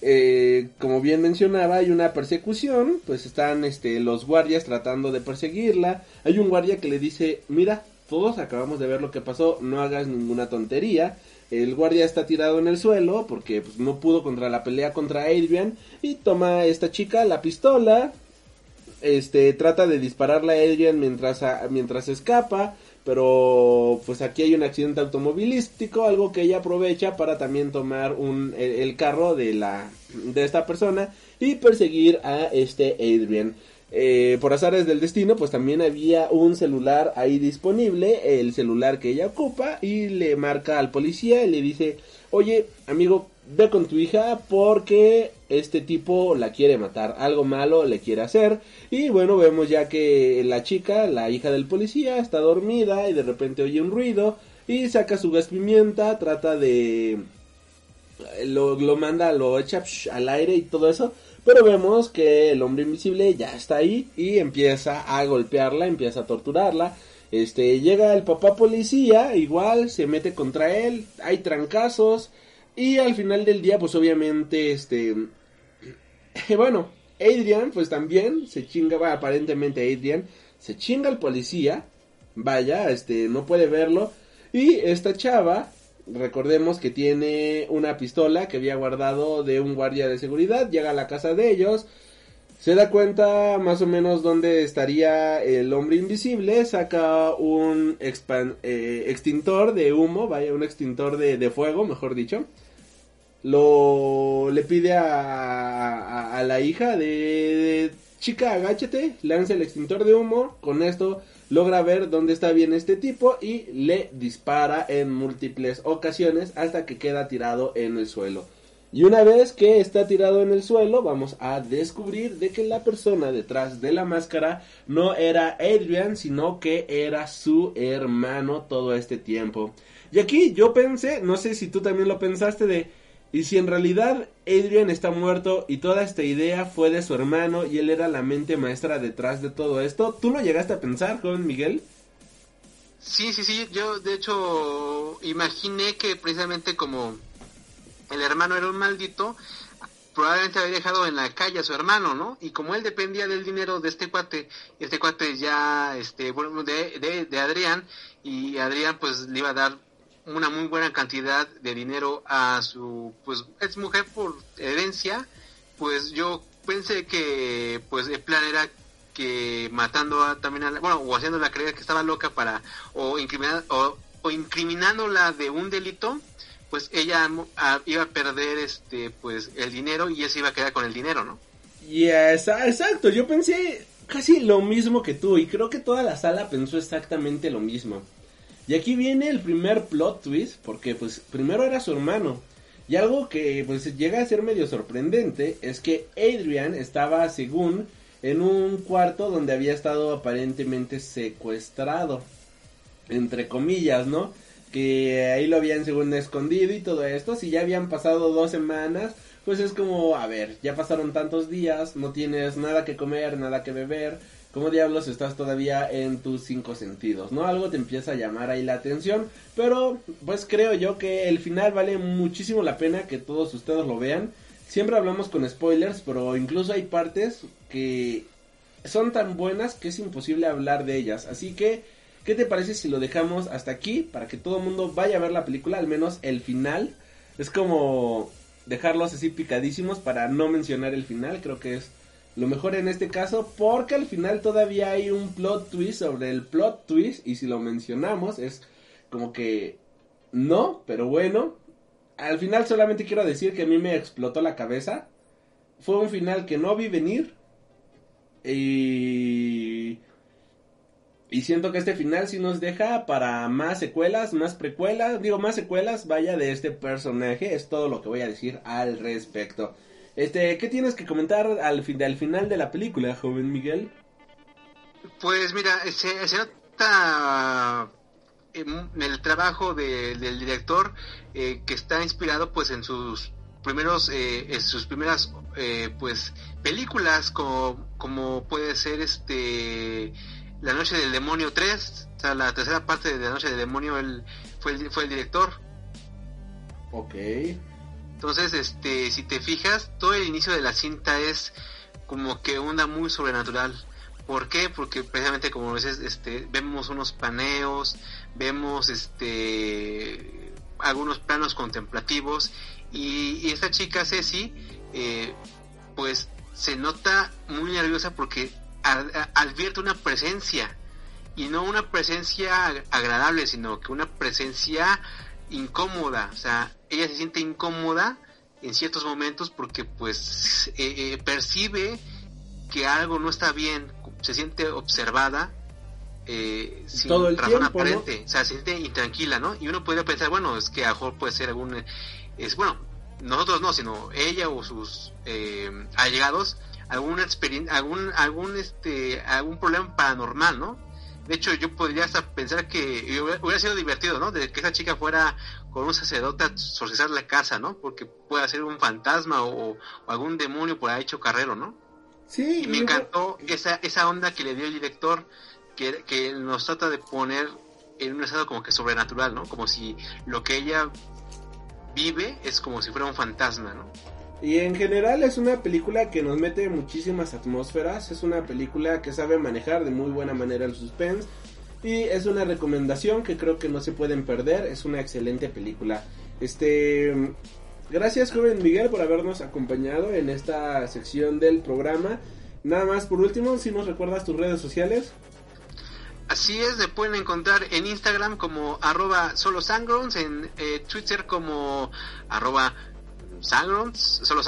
eh, como bien mencionaba, hay una persecución, pues están este, los guardias tratando de perseguirla. Hay un guardia que le dice, mira, todos acabamos de ver lo que pasó, no hagas ninguna tontería. El guardia está tirado en el suelo porque pues, no pudo contra la pelea contra Adrian y toma esta chica la pistola, este trata de dispararle a Adrian mientras mientras escapa pero pues aquí hay un accidente automovilístico algo que ella aprovecha para también tomar un el, el carro de la de esta persona y perseguir a este Adrian eh, por azares del destino, pues también había un celular ahí disponible, el celular que ella ocupa, y le marca al policía y le dice, oye, amigo, ve con tu hija porque este tipo la quiere matar, algo malo le quiere hacer. Y bueno, vemos ya que la chica, la hija del policía, está dormida y de repente oye un ruido y saca su gas pimienta, trata de... Lo, lo manda, lo echa al aire y todo eso. Pero vemos que el hombre invisible ya está ahí y empieza a golpearla, empieza a torturarla. Este, llega el papá policía, igual se mete contra él, hay trancazos y al final del día pues obviamente este bueno, Adrian pues también se chinga, bueno, aparentemente Adrian se chinga al policía, vaya, este no puede verlo y esta chava recordemos que tiene una pistola que había guardado de un guardia de seguridad, llega a la casa de ellos, se da cuenta más o menos dónde estaría el hombre invisible, saca un eh, extintor de humo, vaya, un extintor de, de, fuego, mejor dicho. Lo le pide a, a, a la hija de, de, chica, agáchate, lanza el extintor de humo, con esto logra ver dónde está bien este tipo y le dispara en múltiples ocasiones hasta que queda tirado en el suelo. Y una vez que está tirado en el suelo, vamos a descubrir de que la persona detrás de la máscara no era Adrian, sino que era su hermano todo este tiempo. Y aquí yo pensé, no sé si tú también lo pensaste de, y si en realidad Adrian está muerto y toda esta idea fue de su hermano y él era la mente maestra detrás de todo esto, ¿tú lo llegaste a pensar, joven Miguel? Sí, sí, sí, yo de hecho imaginé que precisamente como el hermano era un maldito, probablemente había dejado en la calle a su hermano, ¿no? Y como él dependía del dinero de este cuate, este cuate ya, este, bueno, de, de, de Adrián, y Adrián pues le iba a dar una muy buena cantidad de dinero a su, pues, ex mujer por herencia, pues yo pensé que, pues, el plan era que matando a, también a la, bueno, o haciéndola creer que estaba loca para, o, incriminar, o, incriminándola de un delito, pues ella iba a perder este pues el dinero y él se iba a quedar con el dinero, ¿no? Yes, exacto, yo pensé casi lo mismo que tú y creo que toda la sala pensó exactamente lo mismo. Y aquí viene el primer plot twist porque pues primero era su hermano. Y algo que pues llega a ser medio sorprendente es que Adrian estaba según en un cuarto donde había estado aparentemente secuestrado. Entre comillas, ¿no? que ahí lo habían según escondido y todo esto, si ya habían pasado dos semanas, pues es como, a ver, ya pasaron tantos días, no tienes nada que comer, nada que beber, ¿cómo diablos estás todavía en tus cinco sentidos? ¿No? Algo te empieza a llamar ahí la atención, pero pues creo yo que el final vale muchísimo la pena que todos ustedes lo vean. Siempre hablamos con spoilers, pero incluso hay partes que son tan buenas que es imposible hablar de ellas, así que ¿Qué te parece si lo dejamos hasta aquí para que todo el mundo vaya a ver la película, al menos el final? Es como dejarlos así picadísimos para no mencionar el final, creo que es lo mejor en este caso porque al final todavía hay un plot twist sobre el plot twist y si lo mencionamos es como que no, pero bueno, al final solamente quiero decir que a mí me explotó la cabeza. Fue un final que no vi venir y y siento que este final sí nos deja para más secuelas, más precuelas, digo más secuelas, vaya de este personaje, es todo lo que voy a decir al respecto. Este, ¿qué tienes que comentar al, fin, al final de la película, joven Miguel? Pues mira, se, se nota el trabajo del director eh, que está inspirado pues en sus primeros eh, en sus primeras eh, pues películas como, como puede ser este la Noche del Demonio 3, o sea, la tercera parte de La Noche del Demonio, él fue el, fue el director. Ok. Entonces, este, si te fijas, todo el inicio de la cinta es como que onda muy sobrenatural. ¿Por qué? Porque precisamente como veces este, vemos unos paneos, vemos este algunos planos contemplativos y, esta chica Ceci eh, pues se nota muy nerviosa porque advierte una presencia y no una presencia agradable, sino que una presencia incómoda, o sea, ella se siente incómoda en ciertos momentos porque pues eh, eh, percibe que algo no está bien, se siente observada eh, sin Todo el razón tiempo, aparente, o sea, se siente intranquila, ¿no? Y uno podría pensar, bueno, es que a mejor puede ser algún, es bueno, nosotros no, sino ella o sus allegados alguna experiencia, algún, algún, este, algún problema paranormal, ¿no? De hecho, yo podría hasta pensar que hubiera sido divertido, ¿no? De que esa chica fuera con un sacerdote a exorcizar la casa, ¿no? Porque puede ser un fantasma o, algún demonio por ahí hecho carrero, ¿no? Sí. Y me encantó esa, esa onda que le dio el director, que, que nos trata de poner en un estado como que sobrenatural, ¿no? Como si lo que ella vive es como si fuera un fantasma, ¿no? Y en general es una película que nos mete muchísimas atmósferas, es una película que sabe manejar de muy buena manera el suspense y es una recomendación que creo que no se pueden perder, es una excelente película. Este gracias joven Miguel por habernos acompañado en esta sección del programa. Nada más por último, si nos recuerdas tus redes sociales. Así es, se pueden encontrar en Instagram como arroba solo sangrons, en eh, Twitter como arroba Sangrons, solo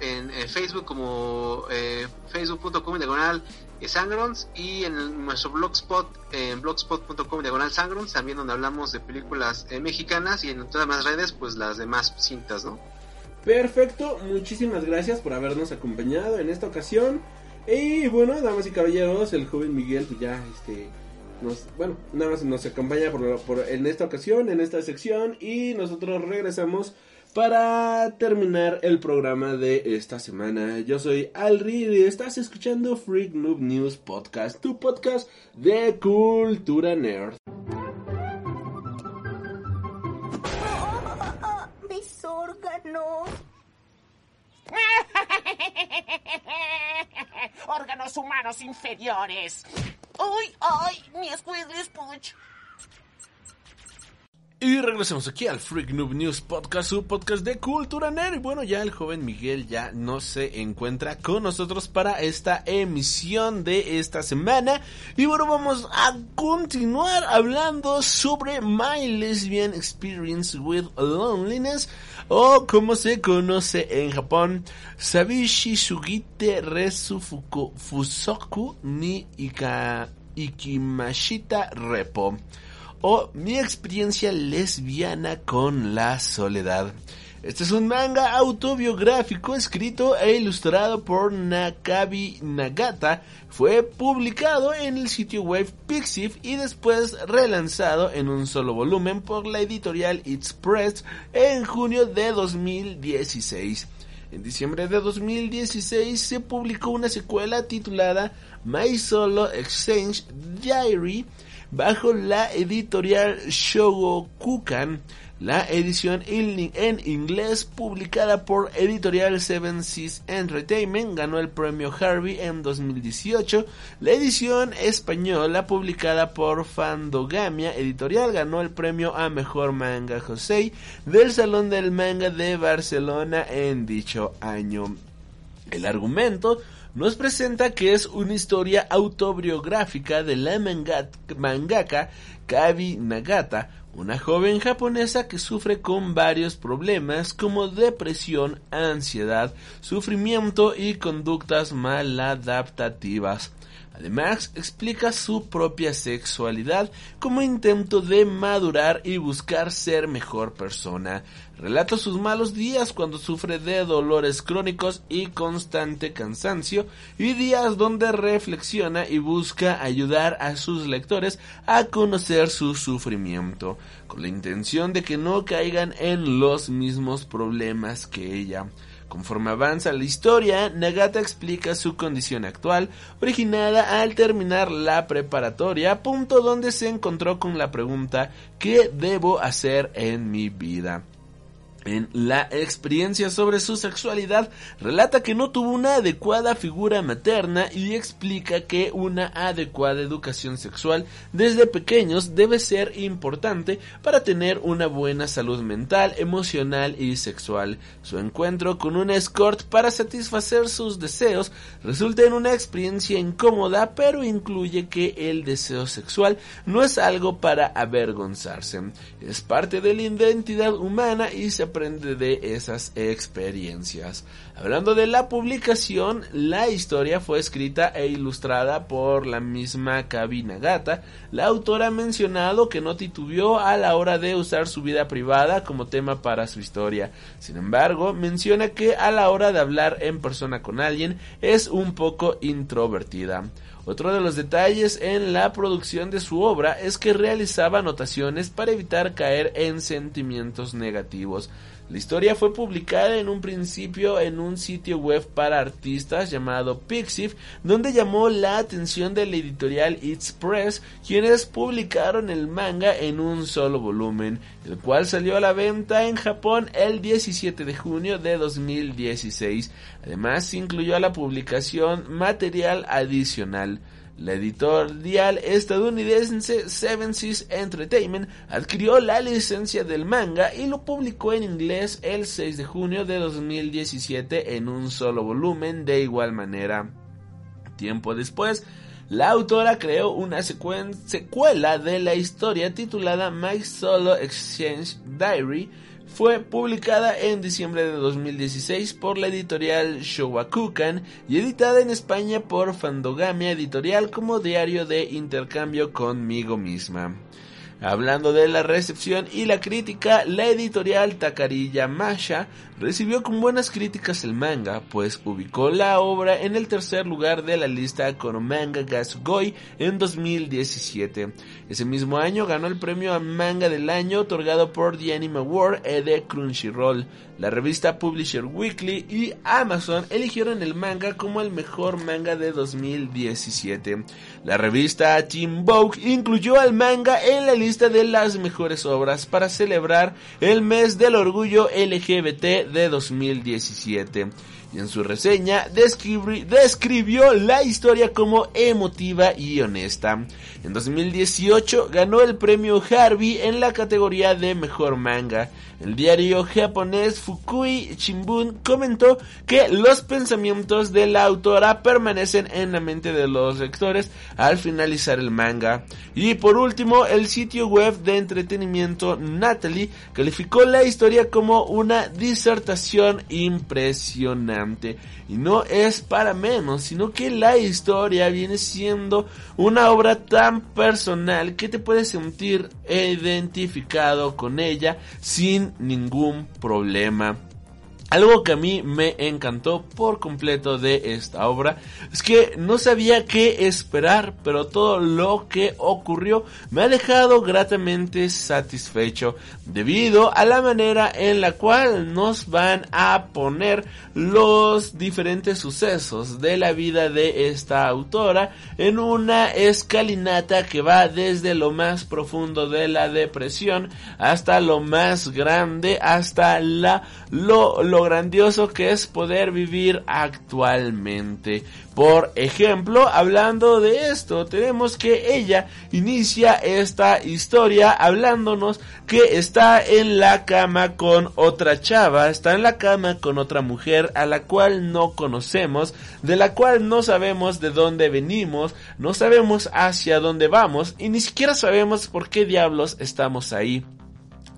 en, Facebook como eh, facebook.com diagonal eh, Sangrons y en nuestro blogspot, en blogspot.com diagonal Sangrons, también donde hablamos de películas eh, mexicanas y en todas las redes, pues las demás cintas, ¿no? Perfecto, muchísimas gracias por habernos acompañado en esta ocasión. Y bueno, damas y caballeros, el joven Miguel pues ya este nos, bueno, nada más nos acompaña por, en esta ocasión, en esta sección y nosotros regresamos para terminar el programa de esta semana. Yo soy Alri y estás escuchando Freak Noob News Podcast, tu podcast de cultura nerd. mis órganos. órganos humanos inferiores. ¡Uy, ay! Mi Squidly Spooch. Y regresamos aquí al Freak Noob News Podcast, su podcast de cultura nerd. Y bueno, ya el joven Miguel ya no se encuentra con nosotros para esta emisión de esta semana. Y bueno, vamos a continuar hablando sobre My Lesbian Experience with Loneliness. O como se conoce en Japón, Sabishi Sugite Resu Fusoku ni Ika, Ikimashita Repo o Mi experiencia lesbiana con la soledad. Este es un manga autobiográfico escrito e ilustrado por Nakabi Nagata. Fue publicado en el sitio web Pixiv y después relanzado en un solo volumen por la editorial It's Press en junio de 2016. En diciembre de 2016 se publicó una secuela titulada My Solo Exchange Diary bajo la editorial Shogokukan. La edición en inglés publicada por editorial Seven Seas Entertainment ganó el premio Harvey en 2018. La edición española publicada por Fandogamia Editorial ganó el premio a Mejor Manga Josei del Salón del Manga de Barcelona en dicho año. El argumento nos presenta que es una historia autobiográfica de la mangaka Kabi Nagata, una joven japonesa que sufre con varios problemas como depresión, ansiedad, sufrimiento y conductas maladaptativas. Además, explica su propia sexualidad como intento de madurar y buscar ser mejor persona. Relata sus malos días cuando sufre de dolores crónicos y constante cansancio y días donde reflexiona y busca ayudar a sus lectores a conocer su sufrimiento, con la intención de que no caigan en los mismos problemas que ella. Conforme avanza la historia, Nagata explica su condición actual, originada al terminar la preparatoria, punto donde se encontró con la pregunta ¿qué debo hacer en mi vida? En la experiencia sobre su sexualidad, relata que no tuvo una adecuada figura materna y explica que una adecuada educación sexual desde pequeños debe ser importante para tener una buena salud mental, emocional y sexual. Su encuentro con un escort para satisfacer sus deseos resulta en una experiencia incómoda, pero incluye que el deseo sexual no es algo para avergonzarse. Es parte de la identidad humana y se de esas experiencias. Hablando de la publicación, la historia fue escrita e ilustrada por la misma Kabina Gata. La autora ha mencionado que no titubeó a la hora de usar su vida privada como tema para su historia. Sin embargo, menciona que a la hora de hablar en persona con alguien es un poco introvertida. Otro de los detalles en la producción de su obra es que realizaba anotaciones para evitar caer en sentimientos negativos. La historia fue publicada en un principio en un sitio web para artistas llamado Pixif, donde llamó la atención de la editorial It's Press, quienes publicaron el manga en un solo volumen, el cual salió a la venta en Japón el 17 de junio de 2016. Además, incluyó a la publicación material adicional. La editorial estadounidense Seven Seas Entertainment adquirió la licencia del manga y lo publicó en inglés el 6 de junio de 2017 en un solo volumen de igual manera. Tiempo después, la autora creó una secuela de la historia titulada My Solo Exchange Diary, fue publicada en diciembre de 2016 por la editorial Showakukan y editada en España por Fandogamia Editorial como diario de intercambio conmigo misma. Hablando de la recepción y la crítica, la editorial Takarilla Masha recibió con buenas críticas el manga, pues ubicó la obra en el tercer lugar de la lista con Manga Gasugoi en 2017. Ese mismo año ganó el premio a manga del año otorgado por The Anime Award e de Crunchyroll. La revista Publisher Weekly y Amazon eligieron el manga como el mejor manga de 2017. La revista Team Vogue incluyó al manga en la lista de las mejores obras para celebrar el mes del orgullo LGBT de 2017 y en su reseña describió la historia como emotiva y honesta. En 2018 ganó el premio Harvey en la categoría de mejor manga. El diario japonés Fukui Shimbun comentó que los pensamientos de la autora permanecen en la mente de los lectores al finalizar el manga. Y por último, el sitio web de entretenimiento Natalie calificó la historia como una disertación impresionante. Y no es para menos, sino que la historia viene siendo una obra tan personal que te puedes sentir identificado con ella sin ningún problema. Algo que a mí me encantó por completo de esta obra es que no sabía qué esperar, pero todo lo que ocurrió me ha dejado gratamente satisfecho debido a la manera en la cual nos van a poner los diferentes sucesos de la vida de esta autora en una escalinata que va desde lo más profundo de la depresión hasta lo más grande, hasta la lo lo grandioso que es poder vivir actualmente. Por ejemplo, hablando de esto, tenemos que ella inicia esta historia hablándonos que está en la cama con otra chava, está en la cama con otra mujer a la cual no conocemos, de la cual no sabemos de dónde venimos, no sabemos hacia dónde vamos y ni siquiera sabemos por qué diablos estamos ahí.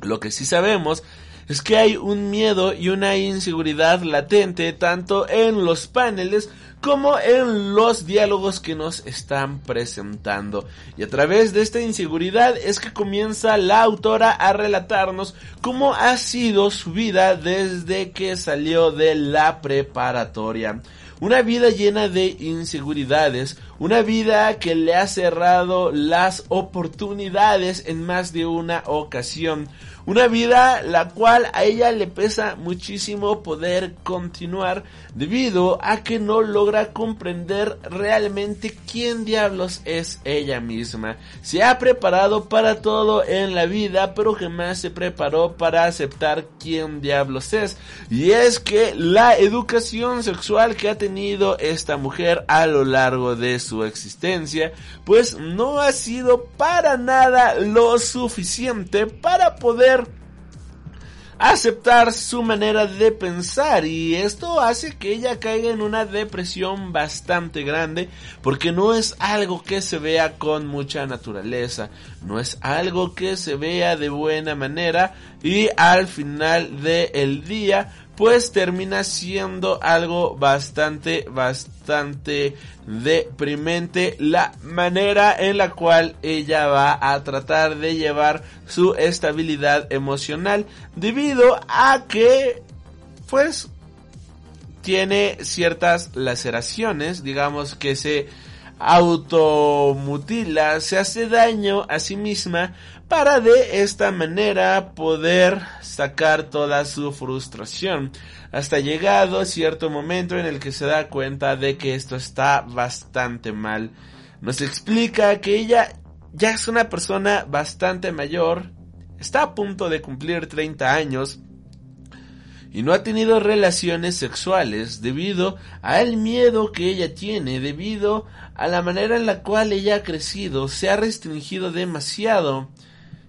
Lo que sí sabemos es que hay un miedo y una inseguridad latente tanto en los paneles como en los diálogos que nos están presentando. Y a través de esta inseguridad es que comienza la autora a relatarnos cómo ha sido su vida desde que salió de la preparatoria. Una vida llena de inseguridades, una vida que le ha cerrado las oportunidades en más de una ocasión, una vida la cual a ella le pesa muchísimo poder continuar debido a que no logra comprender realmente quién diablos es ella misma. Se ha preparado para todo en la vida, pero jamás se preparó para aceptar quién diablos es. Y es que la educación sexual que ha tenido esta mujer a lo largo de su existencia, pues no ha sido para nada lo suficiente para poder aceptar su manera de pensar y esto hace que ella caiga en una depresión bastante grande porque no es algo que se vea con mucha naturaleza, no es algo que se vea de buena manera y al final del día pues termina siendo algo bastante, bastante deprimente la manera en la cual ella va a tratar de llevar su estabilidad emocional debido a que, pues, tiene ciertas laceraciones, digamos que se automutila, se hace daño a sí misma para de esta manera poder sacar toda su frustración hasta llegado cierto momento en el que se da cuenta de que esto está bastante mal. Nos explica que ella ya es una persona bastante mayor, está a punto de cumplir 30 años y no ha tenido relaciones sexuales debido al miedo que ella tiene, debido a la manera en la cual ella ha crecido, se ha restringido demasiado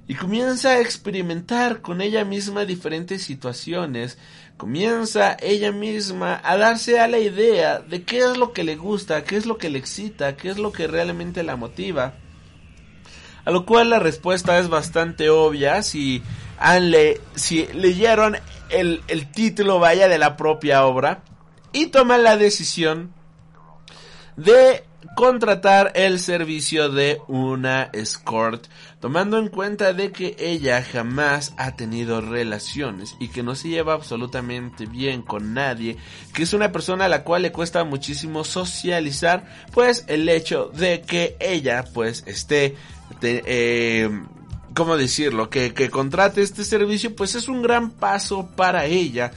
y comienza a experimentar con ella misma diferentes situaciones, comienza ella misma a darse a la idea de qué es lo que le gusta, qué es lo que le excita, qué es lo que realmente la motiva. A lo cual la respuesta es bastante obvia si, han le, si leyeron el, el título vaya de la propia obra y toman la decisión de contratar el servicio de una escort, tomando en cuenta de que ella jamás ha tenido relaciones y que no se lleva absolutamente bien con nadie, que es una persona a la cual le cuesta muchísimo socializar, pues el hecho de que ella pues esté eh, ¿cómo decirlo? Que, que contrate este servicio, pues es un gran paso para ella.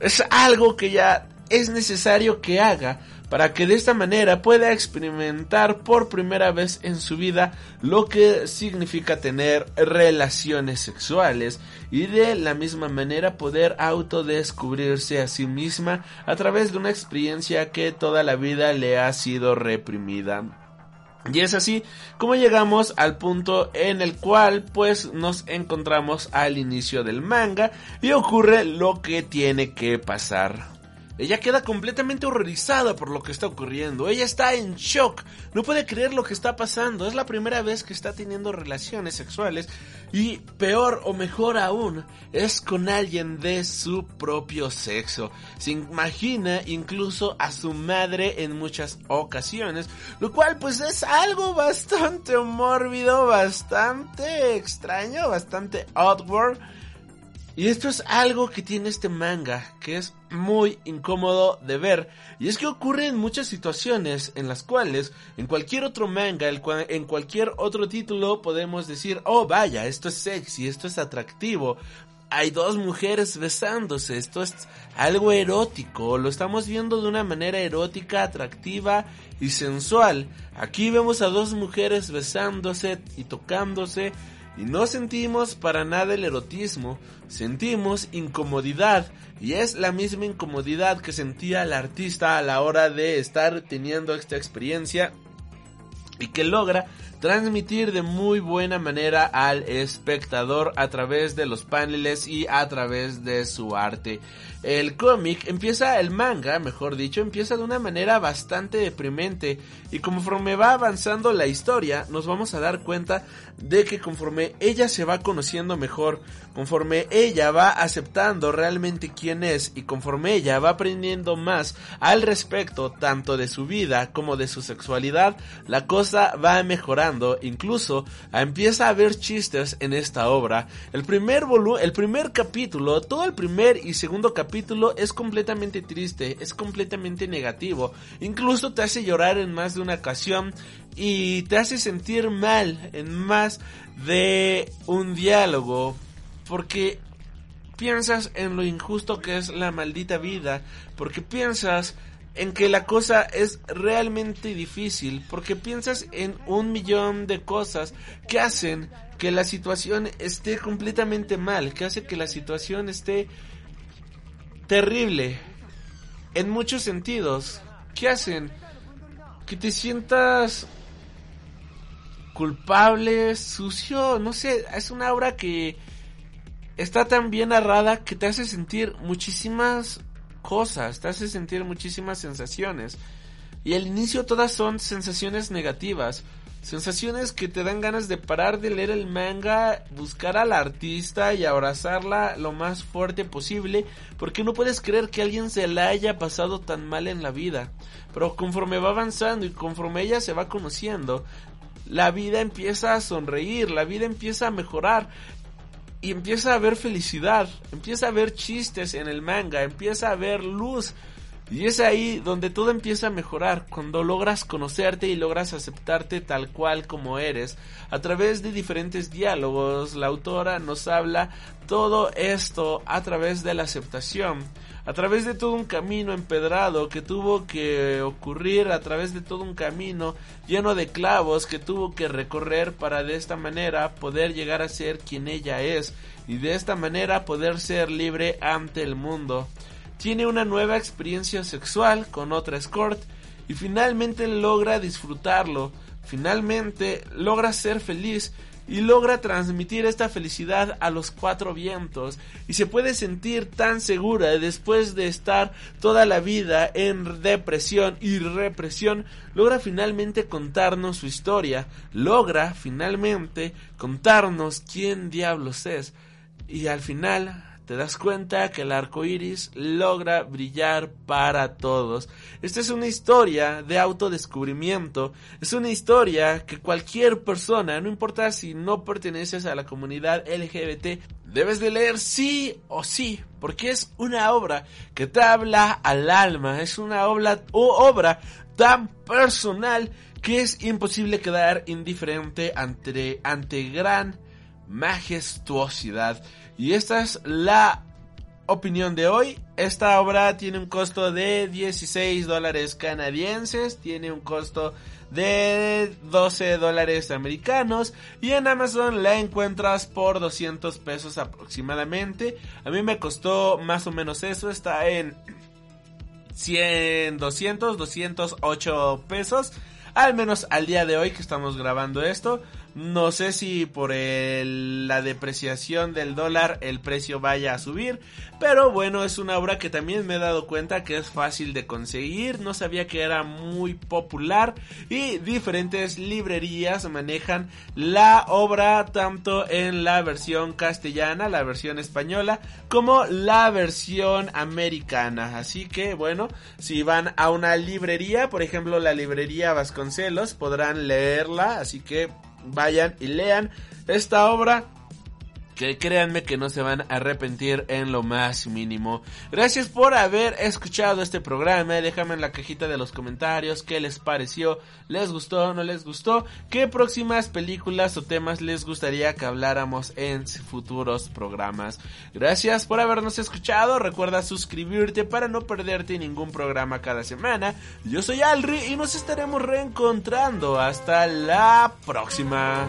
Es algo que ya es necesario que haga para que de esta manera pueda experimentar por primera vez en su vida lo que significa tener relaciones sexuales y de la misma manera poder autodescubrirse a sí misma a través de una experiencia que toda la vida le ha sido reprimida. Y es así como llegamos al punto en el cual pues nos encontramos al inicio del manga y ocurre lo que tiene que pasar. Ella queda completamente horrorizada por lo que está ocurriendo. Ella está en shock. No puede creer lo que está pasando. Es la primera vez que está teniendo relaciones sexuales. Y peor o mejor aún, es con alguien de su propio sexo. Se imagina incluso a su madre en muchas ocasiones. Lo cual pues es algo bastante mórbido, bastante extraño, bastante outward y esto es algo que tiene este manga, que es muy incómodo de ver. Y es que ocurre en muchas situaciones en las cuales en cualquier otro manga, en cualquier otro título podemos decir, oh vaya, esto es sexy, esto es atractivo. Hay dos mujeres besándose, esto es algo erótico, lo estamos viendo de una manera erótica, atractiva y sensual. Aquí vemos a dos mujeres besándose y tocándose y no sentimos para nada el erotismo, sentimos incomodidad. Y es la misma incomodidad que sentía el artista a la hora de estar teniendo esta experiencia y que logra transmitir de muy buena manera al espectador a través de los paneles y a través de su arte. El cómic empieza, el manga, mejor dicho, empieza de una manera bastante deprimente y conforme va avanzando la historia nos vamos a dar cuenta de que conforme ella se va conociendo mejor, conforme ella va aceptando realmente quién es y conforme ella va aprendiendo más al respecto tanto de su vida como de su sexualidad, la cosa va mejorando, incluso empieza a haber chistes en esta obra. El primer el primer capítulo, todo el primer y segundo capítulo es completamente triste, es completamente negativo, incluso te hace llorar en más de una ocasión y te hace sentir mal en más de un diálogo porque piensas en lo injusto que es la maldita vida, porque piensas en que la cosa es realmente difícil, porque piensas en un millón de cosas que hacen que la situación esté completamente mal, que hace que la situación esté terrible. En muchos sentidos, que hacen que te sientas culpable, sucio, no sé, es una obra que está tan bien narrada que te hace sentir muchísimas cosas, te hace sentir muchísimas sensaciones. Y al inicio todas son sensaciones negativas, sensaciones que te dan ganas de parar de leer el manga, buscar al artista y abrazarla lo más fuerte posible, porque no puedes creer que alguien se la haya pasado tan mal en la vida. Pero conforme va avanzando y conforme ella se va conociendo, la vida empieza a sonreír, la vida empieza a mejorar y empieza a haber felicidad, empieza a haber chistes en el manga, empieza a haber luz. Y es ahí donde todo empieza a mejorar, cuando logras conocerte y logras aceptarte tal cual como eres. A través de diferentes diálogos, la autora nos habla todo esto a través de la aceptación a través de todo un camino empedrado que tuvo que ocurrir, a través de todo un camino lleno de clavos que tuvo que recorrer para de esta manera poder llegar a ser quien ella es y de esta manera poder ser libre ante el mundo. Tiene una nueva experiencia sexual con otra escort y finalmente logra disfrutarlo, finalmente logra ser feliz y logra transmitir esta felicidad a los cuatro vientos y se puede sentir tan segura después de estar toda la vida en depresión y represión, logra finalmente contarnos su historia, logra finalmente contarnos quién diablos es y al final te das cuenta que el arco iris logra brillar para todos. Esta es una historia de autodescubrimiento, es una historia que cualquier persona, no importa si no perteneces a la comunidad LGBT, debes de leer sí o sí, porque es una obra que te habla al alma, es una obra, obra tan personal que es imposible quedar indiferente ante, ante gran majestuosidad. Y esta es la opinión de hoy. Esta obra tiene un costo de 16 dólares canadienses, tiene un costo de 12 dólares americanos y en Amazon la encuentras por 200 pesos aproximadamente. A mí me costó más o menos eso, está en 100, 200, 208 pesos. Al menos al día de hoy que estamos grabando esto. No sé si por la depreciación del dólar el precio vaya a subir, pero bueno, es una obra que también me he dado cuenta que es fácil de conseguir, no sabía que era muy popular y diferentes librerías manejan la obra tanto en la versión castellana, la versión española, como la versión americana. Así que bueno, si van a una librería, por ejemplo la librería Vasconcelos, podrán leerla, así que vayan y lean esta obra que créanme que no se van a arrepentir en lo más mínimo. Gracias por haber escuchado este programa. Déjame en la cajita de los comentarios qué les pareció, les gustó, no les gustó, qué próximas películas o temas les gustaría que habláramos en futuros programas. Gracias por habernos escuchado. Recuerda suscribirte para no perderte ningún programa cada semana. Yo soy Alri y nos estaremos reencontrando. Hasta la próxima.